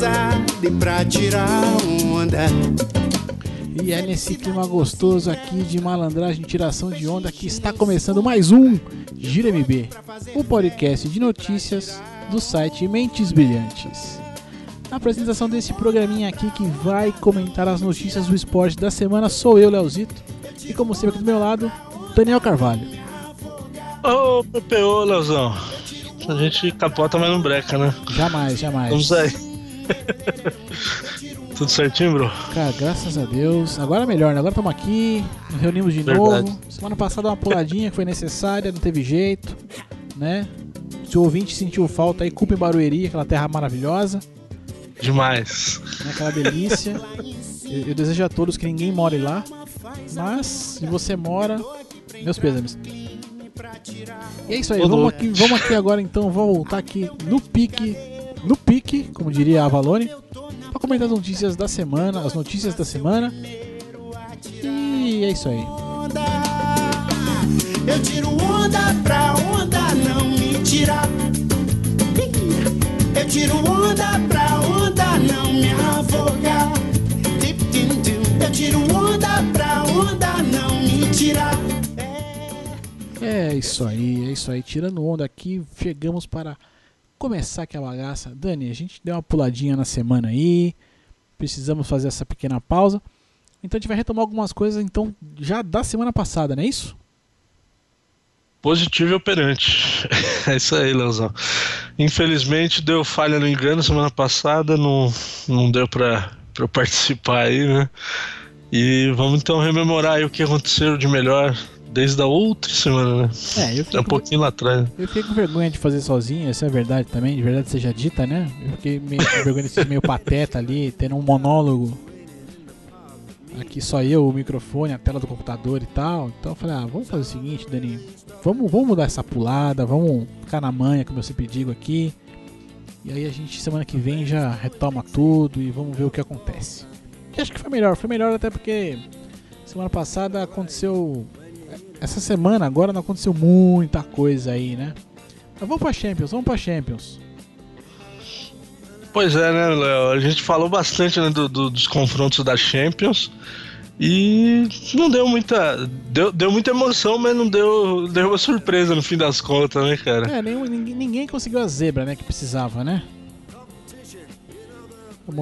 dar risada e pra tirar onda. E é nesse clima gostoso aqui de malandragem e tiração de onda que está começando mais um Gira MB, o podcast de notícias do site Mentes Brilhantes. Na apresentação desse programinha aqui que vai comentar as notícias do esporte da semana sou eu, Leozito, e como sempre aqui do meu lado, Daniel Carvalho. Ô, PPO, Leozão. A gente capota, mas não breca, né? Jamais, jamais. Vamos aí. Tudo certinho, bro? Cara, graças a Deus. Agora é melhor, né? Agora estamos aqui, nos reunimos de Verdade. novo. Semana passada uma puladinha que foi necessária, não teve jeito, né? Se o ouvinte sentiu falta aí, culpa em Barueri, aquela terra maravilhosa, Demais. né? aquela delícia. Eu, eu desejo a todos que ninguém more lá, mas se você mora, meus pêsames. E é isso aí, vamos aqui, vamos aqui agora então, vamos voltar aqui no pique, no pique, como diria a Valone, para comentar as notícias da semana, as notícias da semana. E é isso aí. Eu tiro onda pra onda não me tirar. Eu tiro onda pra onda não me afogar. Eu tiro onda pra onda não me tirar. É isso aí, é isso aí. Tirando onda aqui, chegamos para começar aqui a bagaça. Dani, a gente deu uma puladinha na semana aí. Precisamos fazer essa pequena pausa. Então a gente vai retomar algumas coisas então já da semana passada, não é isso? Positivo e operante. É isso aí, Leozão. Infelizmente deu falha no engano semana passada, não, não deu eu participar aí, né? E vamos então rememorar o que aconteceu de melhor desde a outra semana, né? É, eu É fiquei, um com, pouquinho lá atrás. eu fiquei com vergonha de fazer sozinho, essa é a verdade também, de verdade seja dita, né? Eu fiquei meio com vergonha de ser meio pateta ali, tendo um monólogo. Aqui só eu, o microfone, a tela do computador e tal. Então eu falei, ah, vamos fazer o seguinte, Dani. Vamos, vamos mudar essa pulada, vamos ficar na manha, como eu sempre digo aqui. E aí a gente semana que vem já retoma tudo e vamos ver o que acontece. E acho que foi melhor, foi melhor até porque semana passada aconteceu. Essa semana agora não aconteceu muita coisa aí, né? Mas vamos pra Champions, vamos pra Champions. Pois é, né, Léo? A gente falou bastante né, do- do- dos confrontos da Champions e não deu muita. Deu, deu muita emoção, mas não deu, deu uma surpresa no fim das contas, né, cara? É, nenhum, ninguém, ninguém conseguiu a zebra, né? Que precisava, né?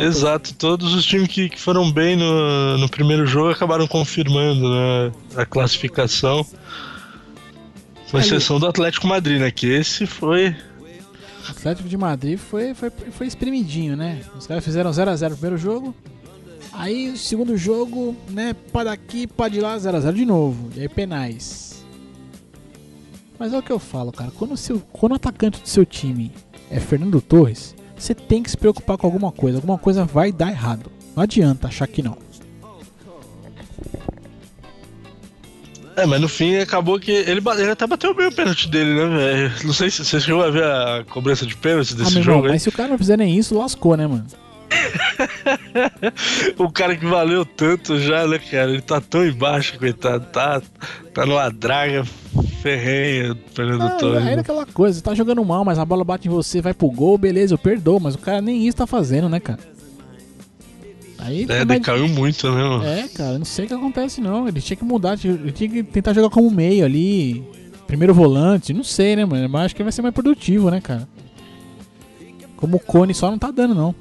Exato, todos os times que, que foram bem no, no primeiro jogo acabaram confirmando né, a classificação. Com Aí- exceção do Atlético Madrid, né? Que esse foi. O Atlético de Madrid foi, foi, foi espremidinho, né? Os caras fizeram 0x0 no primeiro jogo. Aí, segundo jogo, né? Pá daqui, pá de lá, 0x0 de novo. E aí, penais. Mas é o que eu falo, cara. Quando seu, quando o atacante do seu time é Fernando Torres, você tem que se preocupar com alguma coisa. Alguma coisa vai dar errado. Não adianta achar que não. É, mas no fim acabou que. Ele, ele até bateu bem o pênalti dele, né, velho? Não sei se você chegou a ver a cobrança de pênalti Ah, desse irmão, jogo aí. mas se o cara não fizer nem isso, lascou, né, mano? O cara que valeu tanto já, né, cara? Ele tá tão embaixo, coitado. Tá, tá numa draga ferrenha, Fernando Ah, Torres. é aquela coisa, você tá jogando mal, mas a bola bate em você, vai pro gol, beleza, eu perdoo, mas o cara nem isso tá fazendo, né, cara? Aí É, decaiu muito, né, mano? É, cara, não sei o que acontece não. Ele tinha que mudar, ele tinha que tentar jogar como meio ali. Primeiro volante, não sei, né, mano? Mas acho que vai ser mais produtivo, né, cara? Como o Cone só não tá dando, não.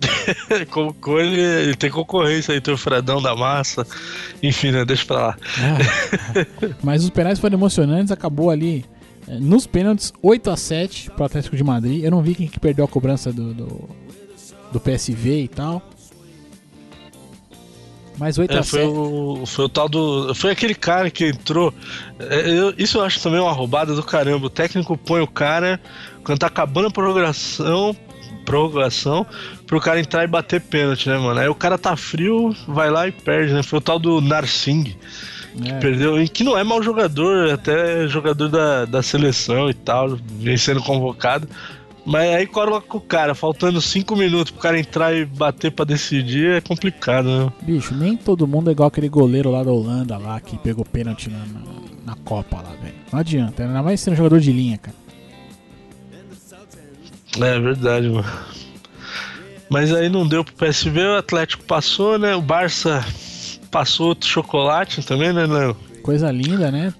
Como com ele, ele tem concorrência aí, tem o Fredão da Massa. Enfim, né? Deixa pra lá. Ah. Mas os penais foram emocionantes, acabou ali. eh, Nos pênaltis, 8 a 7 pro Atlético de Madrid. Eu não vi quem que perdeu a cobrança do, do, do PSV e tal. Mas 8 É, a foi, 7 o, foi o tal do. Foi aquele cara que entrou. é, eu- isso eu acho também uma roubada do caramba. O técnico põe o cara quando tá acabando a prorrogação. Prorrogação pro cara entrar e bater pênalti, né, mano? Aí o cara tá frio, vai lá e perde, né? Foi o tal do Narsing. É. Perdeu, e que não é mau jogador, até jogador da, da seleção e tal, vem sendo convocado. Mas aí coloca o cara, faltando 5 minutos pro cara entrar e bater pra decidir, é complicado, né? Bicho, nem todo mundo é igual aquele goleiro lá da Holanda lá que pegou pênalti na, na, na Copa lá, velho. Não adianta, ainda mais sendo jogador de linha, cara. É verdade, mano. Mas aí não deu pro PSV, o Atlético passou, né? O Barça passou outro chocolate também, né, Léo? Coisa linda, né?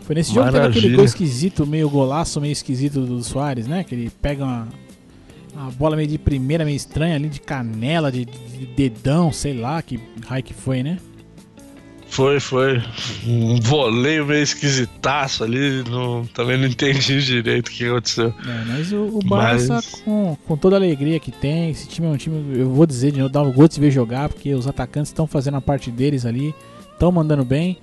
Foi nesse jogo que teve aquele Maravilha. gol esquisito, meio golaço, meio esquisito do Soares, né? Que ele pega uma, uma bola meio de primeira, meio estranha ali, de canela, de, de dedão, sei lá que raio que foi, né? Foi, foi. Um voleio meio esquisitaço ali. Não, também não entendi direito o que aconteceu. É, mas o, o Barça, Mas- com, com toda a alegria que tem, esse time é um time, eu vou dizer de novo, dá um gosto de ver jogar, porque os atacantes estão fazendo a parte deles ali, estão mandando bem.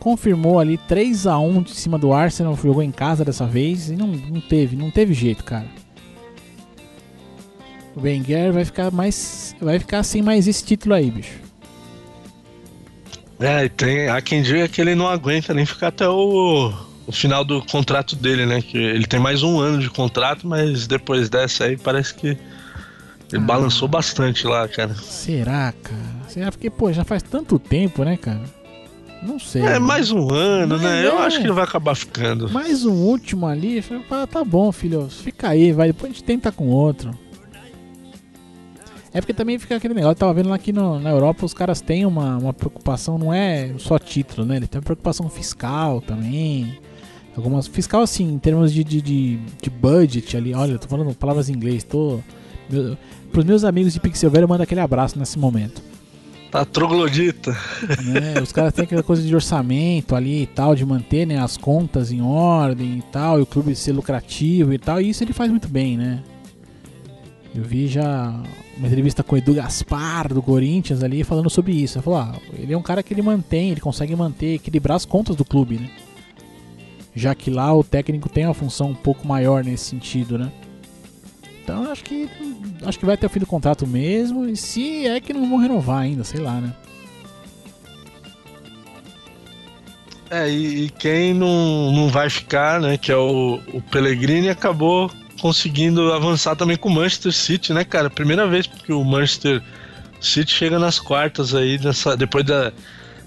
Confirmou ali 3 a 1 de cima do Arsenal, jogou em casa dessa vez e não, não teve, não teve jeito, cara. O Wenger vai ficar mais vai ficar sem mais esse título aí, bicho. É, e tem. Há quem diga que ele não aguenta nem ficar até o, o final do contrato dele, né? Que ele tem mais um ano de contrato, mas depois dessa aí parece que ele Ah. balançou bastante lá, cara. Será, cara? Será porque pô, já faz tanto tempo, né, cara? Não sei. É, mais um ano, Mas né? Eu é. acho que ele vai acabar ficando. Mais um último ali, eu tá bom, filho, fica aí, vai, depois a gente tenta com outro. É porque também fica aquele negócio, eu tava vendo lá aqui no- na Europa, os caras têm uma, uma preocupação, não é só título, né? Eles têm uma preocupação fiscal também. Algumas. Fiscal assim, em termos de, de, de, de budget ali. Olha, eu tô falando palavras em inglês, tô. Meu, pros meus amigos de Pixel Velho, eu mando aquele abraço nesse momento. Tá troglodita. né? Os caras têm aquela coisa de orçamento ali e tal, de manter né, as contas em ordem e tal, e o clube ser lucrativo e tal, e isso ele faz muito bem, né? Eu vi já uma entrevista com o Edu Gaspar do Corinthians ali falando sobre isso. Ele falou: ah, ele é um cara que ele mantém, ele consegue manter, equilibrar as contas do clube, né? Já que lá o técnico tem uma função um pouco maior nesse sentido, né? Então acho que acho que vai até o fim do contrato mesmo, e se é que não vão renovar ainda, sei lá, né? É, e, e quem não, não vai ficar, né? Que é o, o Pellegrini, acabou conseguindo avançar também com o Manchester City, né, cara? Primeira vez que o Manchester City chega nas quartas aí, nessa, depois da,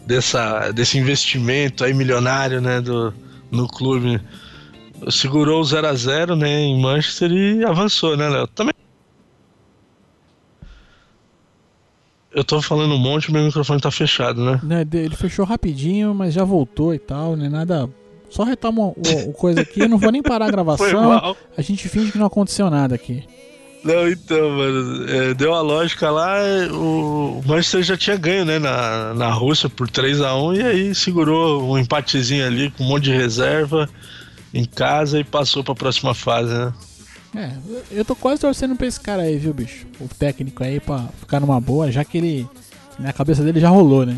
dessa, desse investimento aí milionário, né, do, no clube. Segurou o 0 a 0 né, em Manchester e avançou, né, Léo? Também. Eu tô falando um monte, meu microfone tá fechado, né? Né, Ele fechou rapidinho, mas já voltou e tal, né? Nada. Só retoma o, o coisa aqui, eu não vou nem parar a gravação. A gente finge que não aconteceu nada aqui. Não, então, mano, é, deu a lógica lá, o Manchester já tinha ganho, né, na, na Rússia por 3 a 1 e aí segurou um empatezinho ali com um monte de reserva em casa e passou pra próxima fase, né? É, eu tô quase torcendo pra esse cara aí, viu, bicho? O técnico aí pra ficar numa boa, já que ele. Na cabeça dele já rolou, né?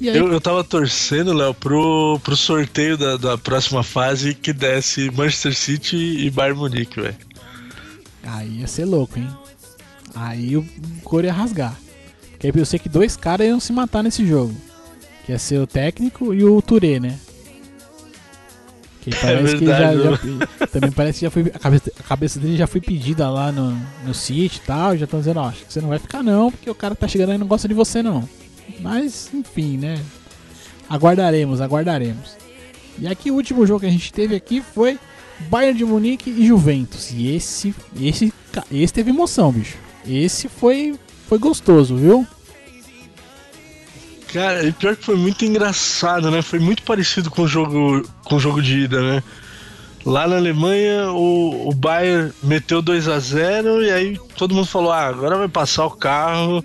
Aí, Eu, eu tava torcendo, Léo, pro, pro sorteio da, da próxima fase que desse Manchester City e Bayern Munique, velho. aí ia ser louco, hein? Aí o couro ia rasgar. Porque aí eu sei que dois caras iam se matar nesse jogo. Que ia ser o técnico e o Touré, né? Que parece que já, verdade, já- também parece que já foi a cabeça, a cabeça dele já foi pedida lá no, no City e tal, já estão dizendo, ó, acho que você não vai ficar não, porque o cara tá chegando aí e não gosta de você não. Mas, enfim, né? Aguardaremos, aguardaremos. E aqui o último jogo que a gente teve aqui foi Bayern de Munique e Juventus. E esse, esse, esse teve emoção, bicho. Esse foi, foi gostoso, viu? Cara, e pior que foi muito engraçado, né? Foi muito parecido com o jogo, com o jogo de ida, né? Lá na Alemanha, o, o Bayern meteu 2 a 0 e aí todo mundo falou: ah, agora vai passar o carro.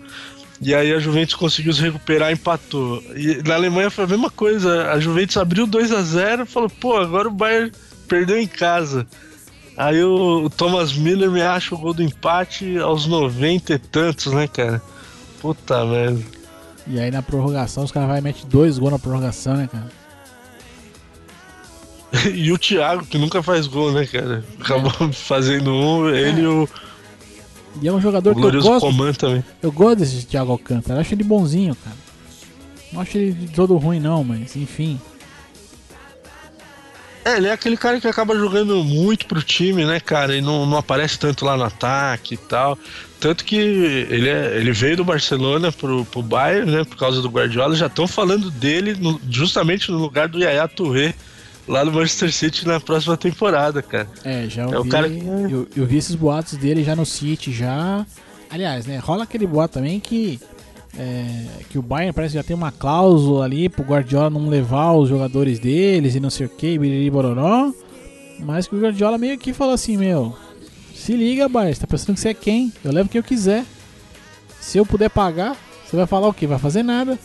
E aí a Juventus conseguiu se recuperar e empatou. E na Alemanha foi a mesma coisa. A Juventus abriu 2 a 0 e falou: pô, agora o Bayern perdeu em casa. Aí o, Thomas Miller me acha o gol do empate aos 90 e tantos, né, cara? Puta merda. E aí na prorrogação os caras vai e metem dois gols na prorrogação, né, cara? E o Thiago, que nunca faz gol, né, cara? Acabou fazendo um, ele e o, E é um jogador que eu glorioso gosto, Coman também. eu gosto desse Thiago Alcântara. Acho ele bonzinho, cara. Não acho ele todo ruim, não, mas enfim. É, ele é aquele cara que acaba jogando muito pro time, né, cara? E não, não aparece tanto lá no ataque e tal. Tanto que ele, é- ele veio do Barcelona pro, pro Bayern, né, por causa do Guardiola. Já estão falando dele no- justamente no lugar do Yaya Touré, lá no Manchester City na próxima temporada, cara. É, já É ouvi, o cara eu, eu vi esses boatos dele já no City, já. Aliás, né, rola aquele boato também que é, que o Bayern parece que já tem uma cláusula ali pro Guardiola não levar os jogadores deles e não sei o que, biriri bororó. Mas que o Guardiola meio que falou assim, meu, se liga, Bayern, você tá pensando que você é quem? Eu levo quem eu quiser. Se eu puder pagar, você vai falar o quê? Vai fazer nada.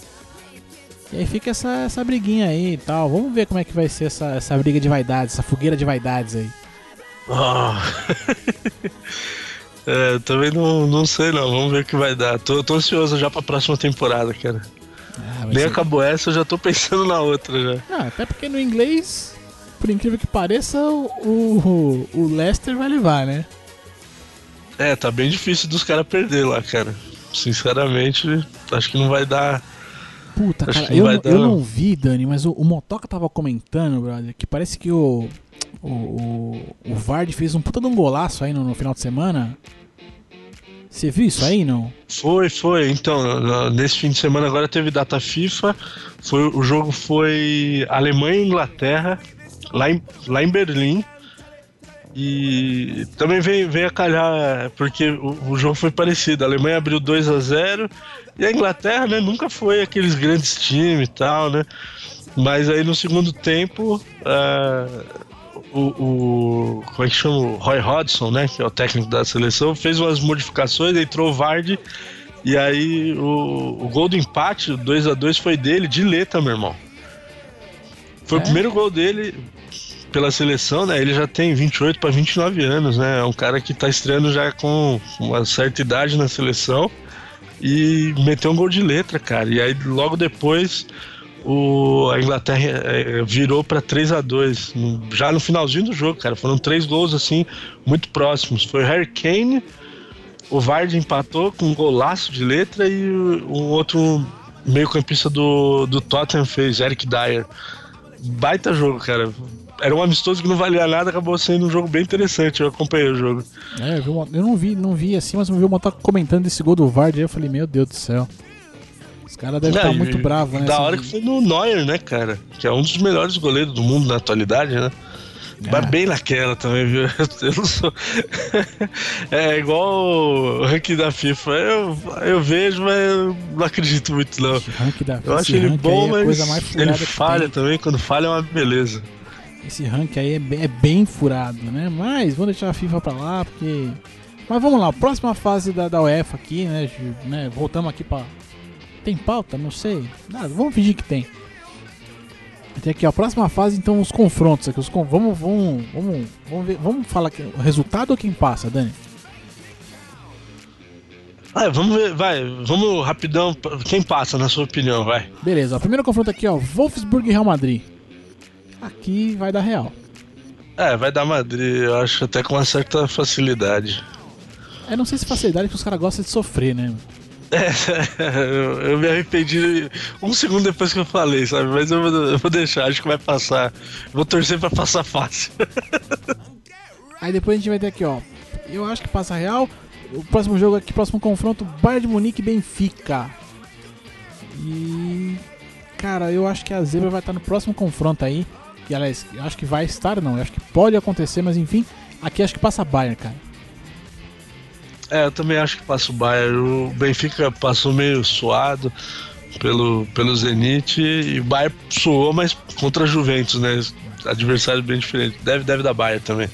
E aí fica essa, essa briguinha aí e tal. Vamos ver como é que vai ser essa, essa briga de vaidades, essa fogueira de vaidades aí. Ah. é, também não, não sei não, vamos ver o que vai dar. Tô, tô ansioso já pra próxima temporada, cara. Ah, Nem ser- acabou essa, eu já tô pensando na outra já. Ah, até porque no inglês, por incrível que pareça, o, o, o Leicester vai levar, né? É, tá bem difícil dos caras perder lá, cara. Sinceramente, acho que não vai dar. Puta, Acho cara, eu, eu não. vi, Dani, mas o, o Motoca tava comentando, brother, que parece que o, o, o, o Vard fez um puta de um golaço aí no, no final de semana. Você viu isso aí, não? Foi, foi. Então, nesse fim de semana agora teve data FIFA. Foi, o jogo foi Alemanha e Inglaterra, lá em, lá em Berlim. E também veio, veio a calhar, porque o, o jogo foi parecido. A Alemanha abriu 2 a 0 e a Inglaterra, né, nunca foi aqueles grandes times e tal, né? Mas aí no segundo tempo, ah, o, o- Como é que chama? O Roy Hodgson, né? Que é o técnico da seleção, fez umas modificações, entrou o Vardy. E aí o, o gol do empate, o 2 a 2 foi dele, de letra, meu irmão. Foi É? o primeiro gol dele pela seleção, né? Ele já tem 28 para 29 anos, né? É um cara que tá estreando já com uma certa idade na seleção e meteu um gol de letra, cara. E aí logo depois o, a Inglaterra eh, virou para 3 a 2 no- já no finalzinho do jogo, cara. Foram três gols assim muito próximos. Foi Harry Kane, o Vardy empatou com um golaço de letra e o outro meio-campista do, do Tottenham fez, Eric Dyer. Baita jogo, cara. Era um amistoso que não valia nada, acabou sendo um jogo bem interessante. Eu acompanhei o jogo. É, eu, eu não vi, não vi assim, mas eu vi o Motoca comentando esse gol do Vard aí, eu falei, meu Deus do céu. Os caras devem estar e- muito bravos, né? Da assim, hora que foi no Neuer, né, cara? Que é um dos melhores goleiros do mundo na atualidade, né? É. Mas bem naquela também, viu? Eu não sou. é igual o ranking da FIFA. Eu, eu vejo, mas eu não acredito muito, não. Esse rank da Eu acho ele bom, é mas ele falha tem. também. Quando falha é uma beleza. Esse rank aí é bem, é bem furado, né? Mas vamos deixar a FIFA pra lá, porque. Mas vamos lá, próxima fase da, da UEFA aqui, né, né? Voltamos aqui pra. Tem pauta? Não sei. Nada, vamos fingir que tem. Tem aqui, ó, próxima fase, então, os confrontos aqui. Os con- vamos, vamos, vamos, vamos, ver, vamos falar aqui, o resultado ou quem passa, Dani? Ah, vamos ver, vai, vamos rapidão. Quem passa, na sua opinião, vai? Beleza, ó, primeiro confronto aqui, ó, Wolfsburg e Real Madrid. Aqui vai dar Real. É, vai dar Madrid, eu acho até com uma certa facilidade. É, não sei se facilidade que os caras gostam de sofrer, né? É, eu, eu me arrependi um segundo depois que eu falei, sabe? Mas eu vou, eu vou deixar, acho que vai passar. Vou torcer pra passar fácil. Aí depois a gente vai ter aqui, ó. Eu acho que passa Real. O próximo jogo aqui, próximo confronto, Bayern de Munique e Benfica. E. Cara, eu acho que a zebra vai estar no próximo confronto aí. E aliás, eu acho que vai estar, não. Eu acho que pode acontecer, mas enfim. Aqui acho que passa Bayern, cara. É, eu também acho que passa o Bayern. O Benfica passou meio suado pelo, pelo Zenit e o Bayern suou, mas contra a Juventus, né? Adversário bem diferente. Deve, deve dar Bayern também.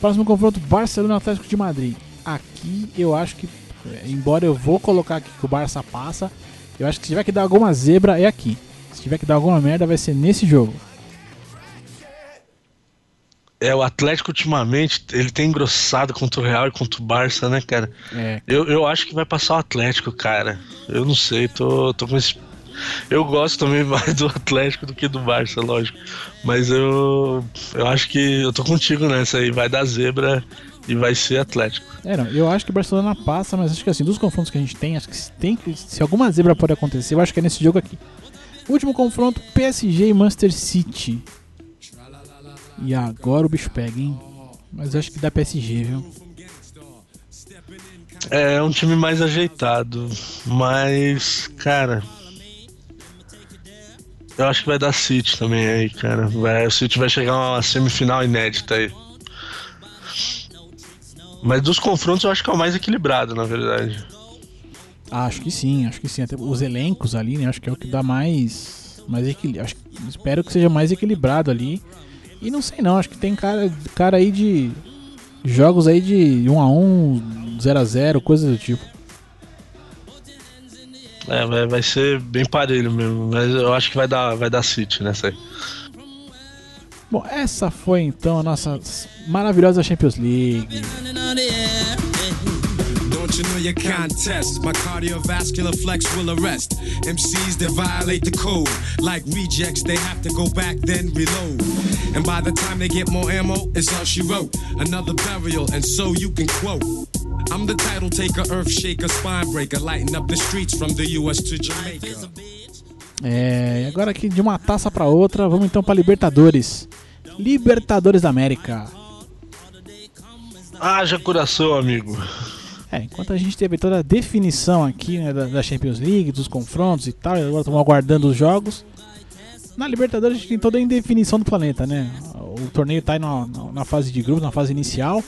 Próximo confronto, Barcelona Atlético de Madrid. Aqui eu acho que, é, embora eu vou colocar aqui que o Barça passa, eu acho que se tiver que dar alguma zebra é aqui. Se tiver que dar alguma merda vai ser nesse jogo. É, o Atlético ultimamente, ele tem engrossado contra o Real e contra o Barça, né, cara? É, Eu, eu acho que vai passar o Atlético, cara. Eu não sei, tô, tô com esse. Eu gosto também mais do Atlético do que do Barça, lógico. Mas eu, eu acho que eu tô contigo nessa aí. Vai dar zebra e vai ser Atlético. É, não, eu acho que o Barcelona passa, mas acho que assim, dos confrontos que a gente tem, acho que se, tem se alguma zebra pode acontecer, eu acho que é nesse jogo aqui. Último confronto, PSG e Manchester City. E agora o bicho pega, hein? Mas eu acho que dá PSG, viu? É um time mais ajeitado, mas, cara. Eu acho que vai dar City também aí, cara. Vai, o City vai chegar uma semifinal inédita aí. Mas dos confrontos eu acho que é o mais equilibrado, na verdade. Ah, acho que sim, acho que sim. Até os elencos ali, né? Acho que é o que dá mais. mais equilíbrio. Espero que seja mais equilibrado ali. E não sei não, acho que tem cara, cara aí de. Jogos aí de 1 a 1 0 a 0 coisas do tipo. É, vai, vai ser bem parelho mesmo, mas eu acho que vai dar, vai dar City nessa aí. Bom, essa foi então a nossa maravilhosa Champions League. Know your contest? My cardiovascular flex will arrest MCs that violate the code. Like rejects, they have to go back, then reload. And by the time they get more ammo, it's all she wrote. Another burial, and so you can quote. I'm the title taker, earth shaker, spine breaker, lighting up the streets from the US to Jamaica. É, agora aqui de uma taça para outra, vamos então para Libertadores. Libertadores da América. Haja coração, amigo. É, enquanto a gente teve toda a definição aqui né, da, Champions League, dos confrontos e tal, e agora estamos aguardando os jogos. Na Libertadores a gente tem toda a indefinição do planeta, né? O torneio está na, na, fase de grupos, na fase inicial.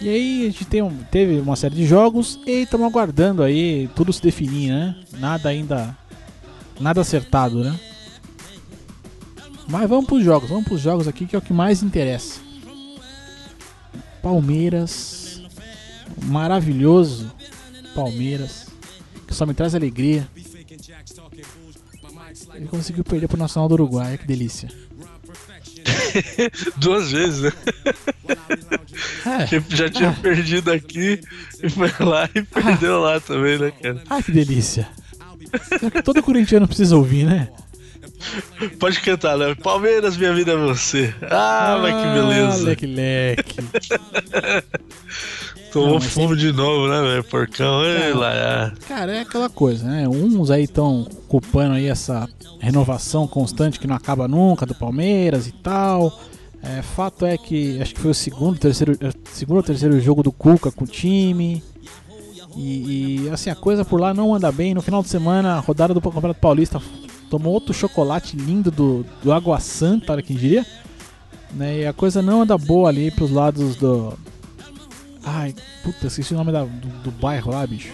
E aí a gente um, teve uma série de jogos e estamos aguardando aí tudo se definir, né? Nada ainda. Nada acertado, né? Mas vamos para os jogos, vamos para os jogos aqui que é o que mais interessa. Palmeiras, maravilhoso Palmeiras, que só me traz alegria. Ele conseguiu perder pro Nacional do Uruguai, que delícia. Duas vezes, né? É. Já tinha ah. perdido aqui e foi lá e perdeu ah. lá também, né, cara? Ah, que delícia. Todo corintiano precisa ouvir, né? Pode cantar, né? Palmeiras, minha vida é você. Ah, ah mas que beleza. Leque, leque. Tomou fumo de novo, né, velho? Porcão, ei, lá. É. Cara, é aquela coisa, né? Uns aí estão culpando aí essa renovação constante que não acaba nunca do Palmeiras e tal. É, fato é que acho que foi o segundo, terceiro, é, segundo ou terceiro jogo do Cuca com o time. E, e, assim, a coisa por lá não anda bem. No final de semana, a rodada do Campeonato Paulista tomou outro chocolate lindo do, do Água Santa, olha quem diria. Né, e a coisa não anda boa ali pros lados do, Ai, puta, esqueci o nome da, do, do bairro lá, bicho.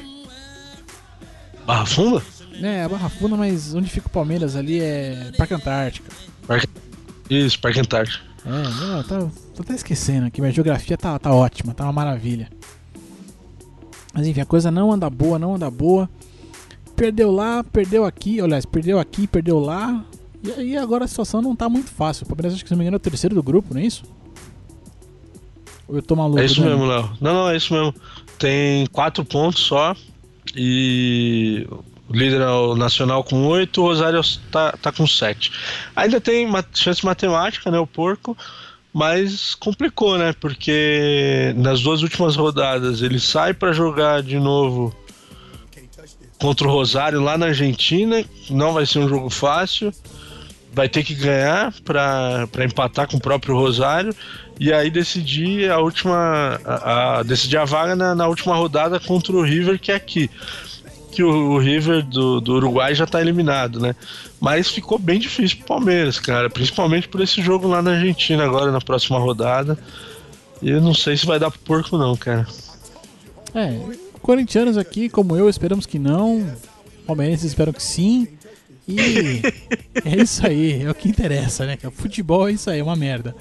Barra Funda? É, Barra Funda, mas onde fica o Palmeiras ali é Parque Antártica. Parque... Isso, Parque Antártica. É, não, tá, tô até esquecendo aqui, minha geografia tá, tá ótima, tá uma maravilha. Mas enfim, a coisa não anda boa, não anda boa. Perdeu lá, perdeu aqui, aliás, perdeu aqui, perdeu lá. E aí agora a situação não tá muito fácil. O Palmeiras, acho que se não me engano, é o terceiro do grupo, não é isso? Eu tô maluco? É isso né? mesmo, Léo. Não, não, é isso mesmo. Tem quatro pontos só. E o líder é o Nacional com oito, o Rosário tá, tá com sete. Ainda tem chance matemática, né? O porco. Mas complicou, né? Porque nas duas últimas rodadas ele sai para jogar de novo contra o Rosário lá na Argentina. Não vai ser um jogo fácil. Vai ter que ganhar para empatar com o próprio Rosário e aí decidir a última. A, a decidir a vaga na, na, última rodada contra o River, que é aqui. Que o, o River do, do Uruguai já está eliminado, né? Mas ficou bem difícil pro Palmeiras, cara. Principalmente por esse jogo lá na Argentina, agora na próxima rodada. E eu não sei se vai dar pro porco, não, cara. É, corintianos aqui, como eu, esperamos que não. Palmeirenses esperam que sim. E é isso aí, é o que interessa, né? Futebol é isso aí, é uma merda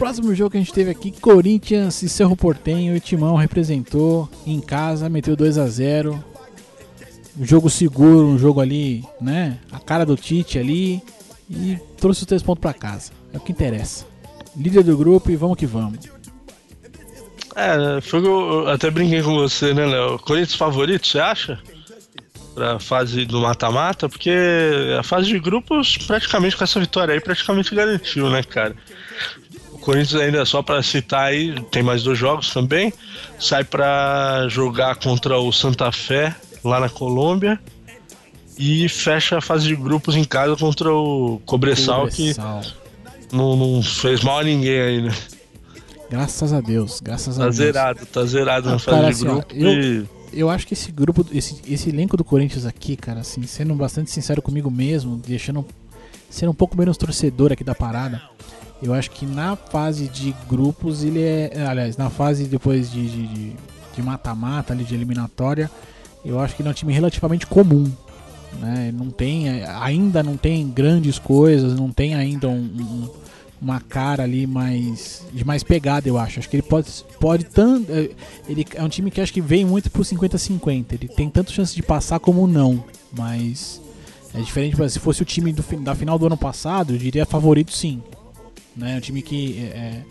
próximo jogo que a gente teve aqui, Corinthians e Cerro Portenho, o Timão representou em casa, meteu 2 a 0 Um jogo seguro, um jogo ali, né? A cara do Tite ali. E trouxe os três pontos para casa. É o que interessa. Líder do grupo e vamos que vamos. É, foi eu até brinquei com você, né, Léo? Corinthians favorito, você acha? Pra fase do mata-mata, porque a fase de grupos, praticamente com essa vitória aí, praticamente garantiu, né, cara? Corinthians ainda só para citar aí, tem mais dois jogos também. Sai para jogar contra o Santa Fé lá na Colômbia e fecha a fase de grupos em casa contra o Cobressal, que não, não, fez mal a ninguém aí, né? Graças a Deus, graças tá a Deus. Zerado, tá zerado ah, na fase cara, de assim, grupo. Eu, e... eu acho que esse grupo, esse, esse elenco do Corinthians aqui, cara, assim, sendo bastante sincero comigo mesmo, deixando sendo um pouco menos torcedor aqui da parada, eu acho que na fase de grupos ele é, aliás, na fase depois de de- de- de mata-mata ali de eliminatória, eu acho que ele é um time relativamente comum, né? Não tem, ainda não tem grandes coisas, não tem ainda um- um- uma cara ali mais de mais pegada, eu acho. Acho que ele pode pode tanto, ele é um time que acho que vem muito pro 50-50. Ele tem tanto chance de passar como não, mas é diferente, se fosse o time do, da final do ano passado, eu diria favorito sim. Né? Um time que é,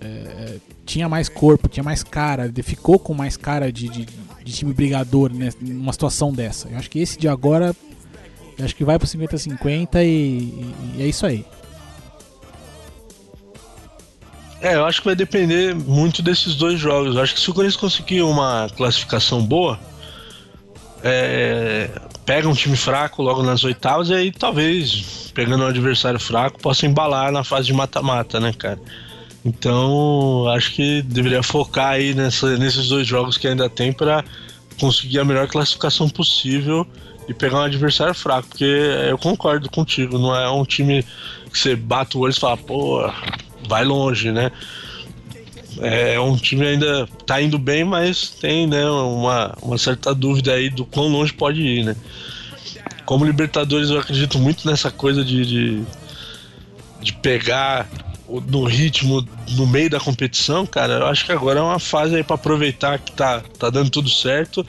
é, é, tinha mais corpo, tinha mais cara, ficou com mais cara de, de, de time brigador né, numa situação dessa. Eu acho que esse de agora, eu acho que vai pro 50-50 e, e- e é isso aí. É, eu acho que vai depender muito desses dois jogos. Eu acho que se o Corinthians conseguir uma classificação boa, é, pega um time fraco logo nas oitavas e aí talvez, pegando um adversário fraco, possa embalar na fase de mata-mata, né, cara? Então, acho que deveria focar aí nessa- nesses dois jogos que ainda tem para conseguir a melhor classificação possível e pegar um adversário fraco, porque eu concordo contigo, não é um time que você bate o olho e fala, pô, vai longe, né? É um time ainda tá indo bem, mas tem né, uma, uma certa dúvida aí do quão longe pode ir, né? Como Libertadores, eu acredito muito nessa coisa de, de, de pegar no ritmo no meio da competição, cara. Eu acho que agora é uma fase aí pra aproveitar que tá, tá dando tudo certo,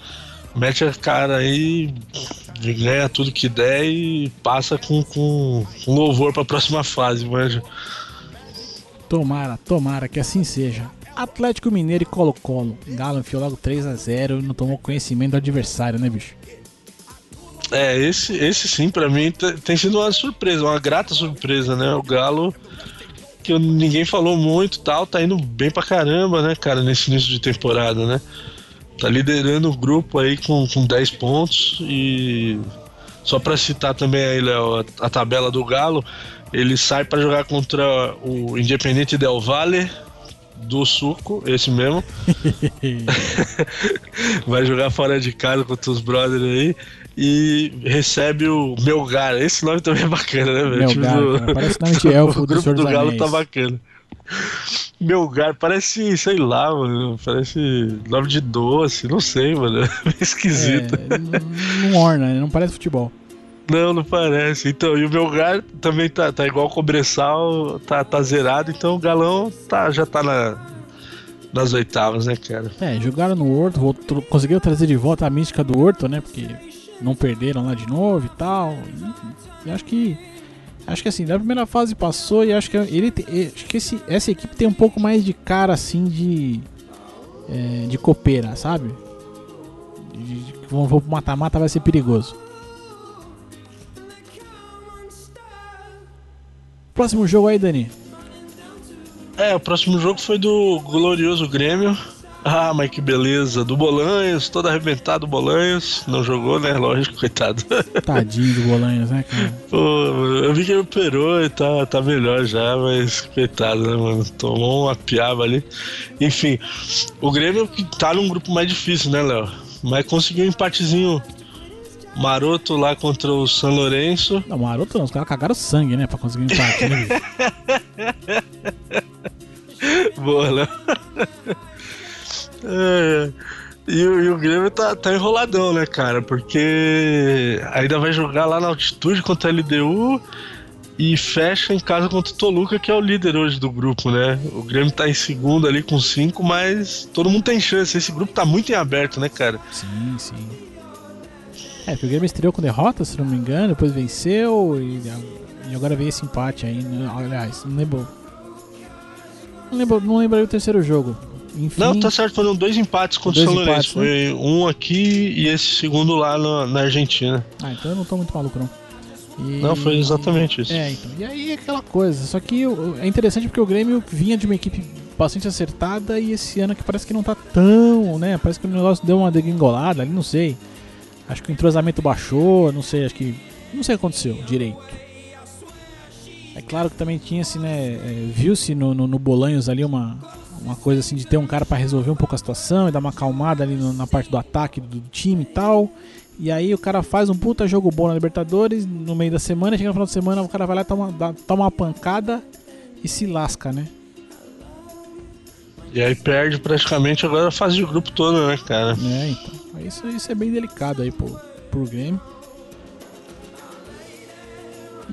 mete a cara aí, ganha tudo que der e passa com, com, com louvor pra próxima fase, manja. Tomara, tomara que assim seja. Atlético Mineiro e Colo-Colo. Galo enfiou logo 3 a 0 e não tomou conhecimento do adversário, né, bicho? É, esse, esse sim, pra mim, te- tem sido uma surpresa, uma grata surpresa, né? O Galo, que ninguém falou muito tal, tá indo bem pra caramba, né, cara, nesse início de temporada, né? Tá liderando o grupo aí com, com 10 pontos e. Só pra citar também aí, Léo, a, a tabela do Galo, ele sai pra jogar contra o Independente Del Valle do Suco, esse mesmo. vai jogar fora de casa contra os brothers aí e recebe o Melgar. Esse nome também é bacana, né, velho? Melgar, cara, parece nome de elfo o do do dos Galo Anéis. tá bacana. Melgar, parece, sei lá, mano. Parece nome de doce, não sei, mano. É esquisito. É, não- não orna, né? não parece futebol. Não, não parece. Então, e o Melgar também tá, tá igual o Cobressal, tá, tá zerado, então o Galão tá, já tá na, nas oitavas, né, cara? É, jogaram no Horto, conseguiram trazer de volta a mística do Horto, né? Porque não perderam lá de novo e tal. E, e acho que. Acho que assim, da primeira fase passou e acho que ele acho que esse, essa equipe tem um pouco mais de cara assim de. eh, de copeira, sabe? De, de, vão pro mata-mata vai ser perigoso. Próximo jogo aí, Dani. É, o próximo jogo foi do glorioso Grêmio. Ah, mas que beleza. Do Bolanhos, todo arrebentado Bolanhos. Não jogou, né? Lógico, coitado. Tadinho do Bolanhos, né, cara? Pô, eu vi que ele operou e tá, tá melhor já, mas coitado, né, mano? Tomou uma piaba ali. Enfim, o Grêmio que tá num grupo mais difícil, né, Léo? Mas conseguiu um empatezinho maroto lá contra o São Lourenço. Não, maroto não, os caras cagaram sangue, né? Pra conseguir um empate, né? Boa, Léo. É, E, o- e o Grêmio tá, tá enroladão, né, cara? Porque ainda vai jogar lá na altitude contra a LDU e fecha em casa contra o Toluca, que é o líder hoje do grupo, né? O Grêmio tá em segundo ali com cinco, mas todo mundo tem chance. Esse grupo tá muito em aberto, né, cara? Sim, sim. É, porque o Grêmio estreou com derrota, se não me engano, depois venceu e, e agora veio esse empate aí. né? Aliás, não lembro. Não lembro, não lembro o terceiro jogo. Enfim, Não, tá certo, foram dois empates contra o São Lourenço. né? Foi um aqui e esse segundo lá na, na Argentina. Ah, então eu não tô muito maluco, não. E- Não, foi exatamente isso. É, então. E aí aquela coisa. Só que é interessante porque o Grêmio vinha de uma equipe bastante acertada e esse ano que parece que não tá tão, né? Parece que o negócio deu uma degringolada ali, não sei. Acho que o entrosamento baixou, não sei, acho que. Não sei o que aconteceu direito. É claro que também tinha-se, né? é, Viu-se no, no, no Bolanhos ali uma, uma coisa assim de ter um cara pra resolver um pouco a situação e dar uma acalmada ali no- na parte do ataque do time e tal. E aí o cara faz um puta jogo bom na Libertadores, no meio da semana, chega no final de semana, o cara vai lá, toma, dá, toma uma pancada e se lasca, né? E aí perde praticamente agora a fase de grupo toda, né, cara? É, então. Isso, isso é bem delicado aí pro, pro Grêmio.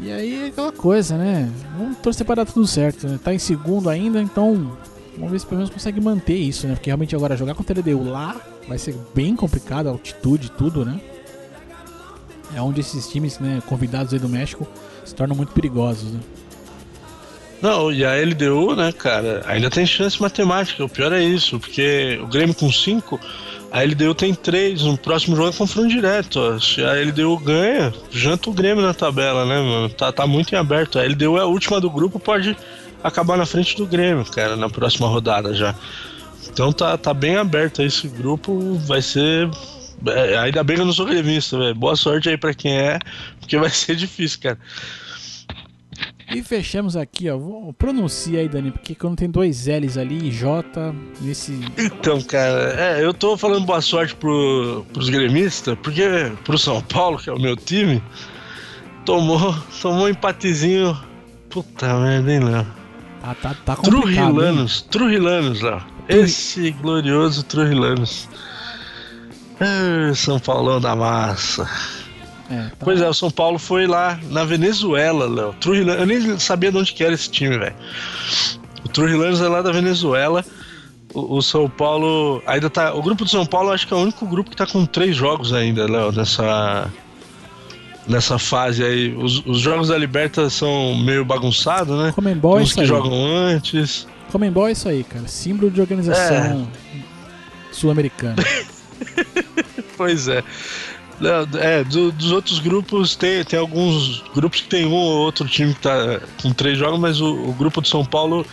E aí é aquela coisa, né? Vamos torcer para dar tudo certo, né? Tá em segundo ainda, então vamos ver se pelo menos consegue manter isso, né? Porque realmente agora jogar contra o LDU lá vai ser bem complicado, a altitude e tudo, né? É onde esses times, né, convidados aí do México se tornam muito perigosos, né? Não, e a LDU, né, cara, ainda tem chance matemática. O pior é isso, porque o Grêmio com 5, a LDU tem 3. No próximo jogo é confronto direto. Ó. Se a LDU ganha, janta o Grêmio na tabela, né, mano? Tá, tá muito em aberto. A LDU é a última do grupo, pode acabar na frente do Grêmio, cara, na próxima rodada já. Então tá, tá bem aberto esse grupo. Vai ser. é, ainda bem que eu não sou gremista, velho. Boa sorte aí pra quem é, porque vai ser difícil, cara. E fechamos aqui, ó. Pronuncia aí, Dani, porque quando tem dois L's ali J nesse. Então, cara, é, eu tô falando boa sorte pro, pros gremistas, porque pro São Paulo, que é o meu time, tomou, tomou um empatezinho. Puta merda, hein, Léo? Tá, tá, tá complicado. hein? Trujillanus, Trujillanus, Léo. Esse glorioso Trujillanus. Ah, São Paulão da massa. É, tá. Pois é, o São Paulo foi lá na Venezuela, Léo. Eu nem sabia de onde que era esse time, velho. O Trujillanus é lá da Venezuela. O, o São Paulo ainda tá. O grupo do São Paulo acho que é o único grupo que tá com três jogos ainda, Léo, nessa. Nessa fase aí. Os, os jogos da Liberta são meio bagunçados, né? Comembol é Uns que aí. jogam antes. Comembol é isso aí, cara. Símbolo de organização sul-americana. Pois é. É, do- dos outros grupos tem, tem alguns grupos que tem um ou outro time que tá com três jogos, mas o, o grupo do São Paulo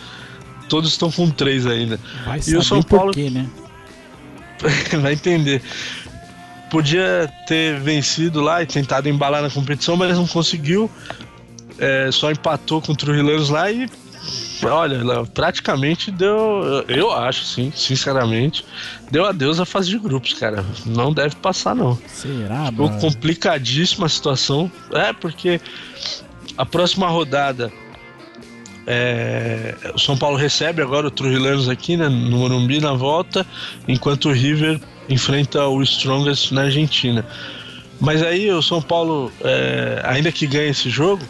todos estão com três ainda. Vai E o São Paulo- porquê, né? Vai entender. Podia ter vencido lá e tentado embalar na competição, mas não conseguiu. É, só empatou com o Trujillanus lá e. Olha, praticamente deu. Eu acho, sim, sinceramente. Deu adeus à fase de grupos, cara. Não deve passar, não. Será, Ficou mano? complicadíssima a situação. É, porque a próxima rodada. é, o São Paulo recebe agora o Trujillanus aqui, né, no Morumbi na volta, enquanto o River enfrenta o Strongest na Argentina. Mas aí o São Paulo, é, ainda que ganhe esse jogo,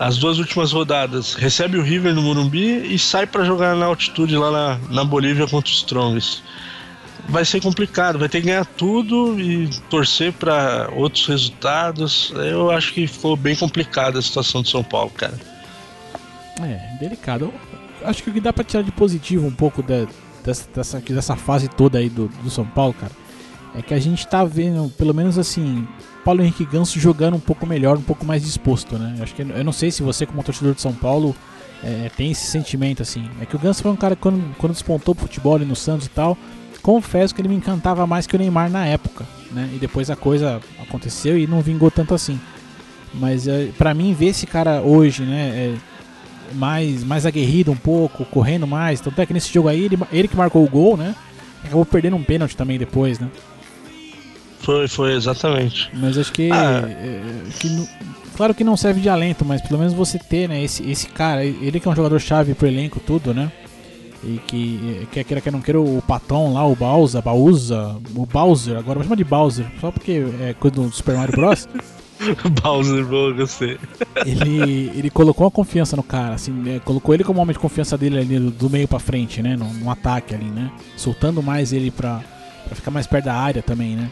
as duas últimas rodadas recebe o River no Morumbi e sai para jogar na altitude lá na, na Bolívia contra o Strongest vai ser complicado, vai ter que ganhar tudo e torcer para outros resultados. Eu acho que ficou bem complicada a situação de São Paulo, cara. É, delicado. Acho que o que dá pra tirar de positivo um pouco da- dessa, dessa, dessa fase toda aí do, do São Paulo, cara, é que a gente tá vendo, pelo menos assim, Paulo Henrique Ganso jogando um pouco melhor, um pouco mais disposto, né? Eu acho que eu não sei se você, como torcedor de São Paulo, é, tem esse sentimento assim. É que o Ganso foi um cara que quando, quando despontou pro futebol ali no Santos e tal, confesso que ele me encantava mais que o Neymar na época, né? E depois a coisa aconteceu e não vingou tanto assim. Mas é, para mim ver esse cara hoje, né, é, mais, mais aguerrido um pouco, correndo mais. Tanto é que nesse jogo aí, ele, ele que marcou o gol, né? Acabou perdendo um pênalti também depois, né? Foi, foi exatamente. Mas acho que. Ah. é, que no- claro que não serve de alento, mas pelo menos você ter, né, esse, esse cara, ele que é um jogador chave pro elenco, tudo, né? E que quer queira que não queira o Paton lá, o Bowser, Bausa, o Bowser, agora vou chamar de Bowser, só porque é coisa do Super Mario Bros. Bowser, boa, gostei. ele, ele colocou a confiança no cara, assim, né, colocou ele como homem de confiança dele ali do, do meio pra frente, né? No, no ataque ali, né? Soltando mais ele pra, pra ficar mais perto da área também, né?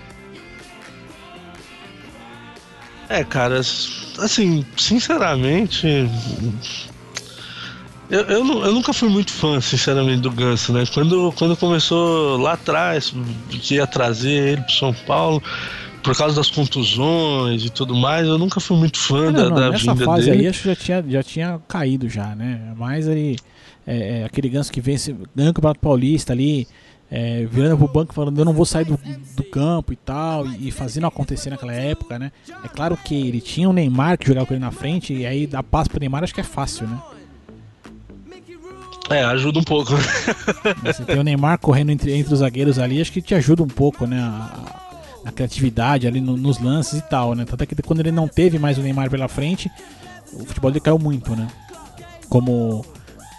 É, cara, assim, sinceramente. Eu, eu, eu nunca fui muito fã, sinceramente, do Ganso, né? Quando, quando começou lá atrás, que ia trazer ele pro São Paulo, por causa das contusões e tudo mais, eu nunca fui muito fã Ah, da, não, não, da nessa vinda fase dele. aí acho que já tinha, já tinha caído já, né? Mais ali, é, é, aquele ganso que vence, ganha o Campeonato Paulista ali, é, virando pro banco falando eu não vou sair do, do campo e tal, e, e fazendo acontecer naquela época, né? É claro que ele tinha o Neymar que jogava com ele na frente, e aí dar passo pro Neymar acho que é fácil, né? É, ajuda um pouco. Você tem o Neymar correndo entre, entre os zagueiros ali, acho que te ajuda um pouco, né? A, a criatividade ali no- nos lances e tal, né? Tanto é que quando ele não teve mais o Neymar pela frente, o futebol dele caiu muito, né? Como,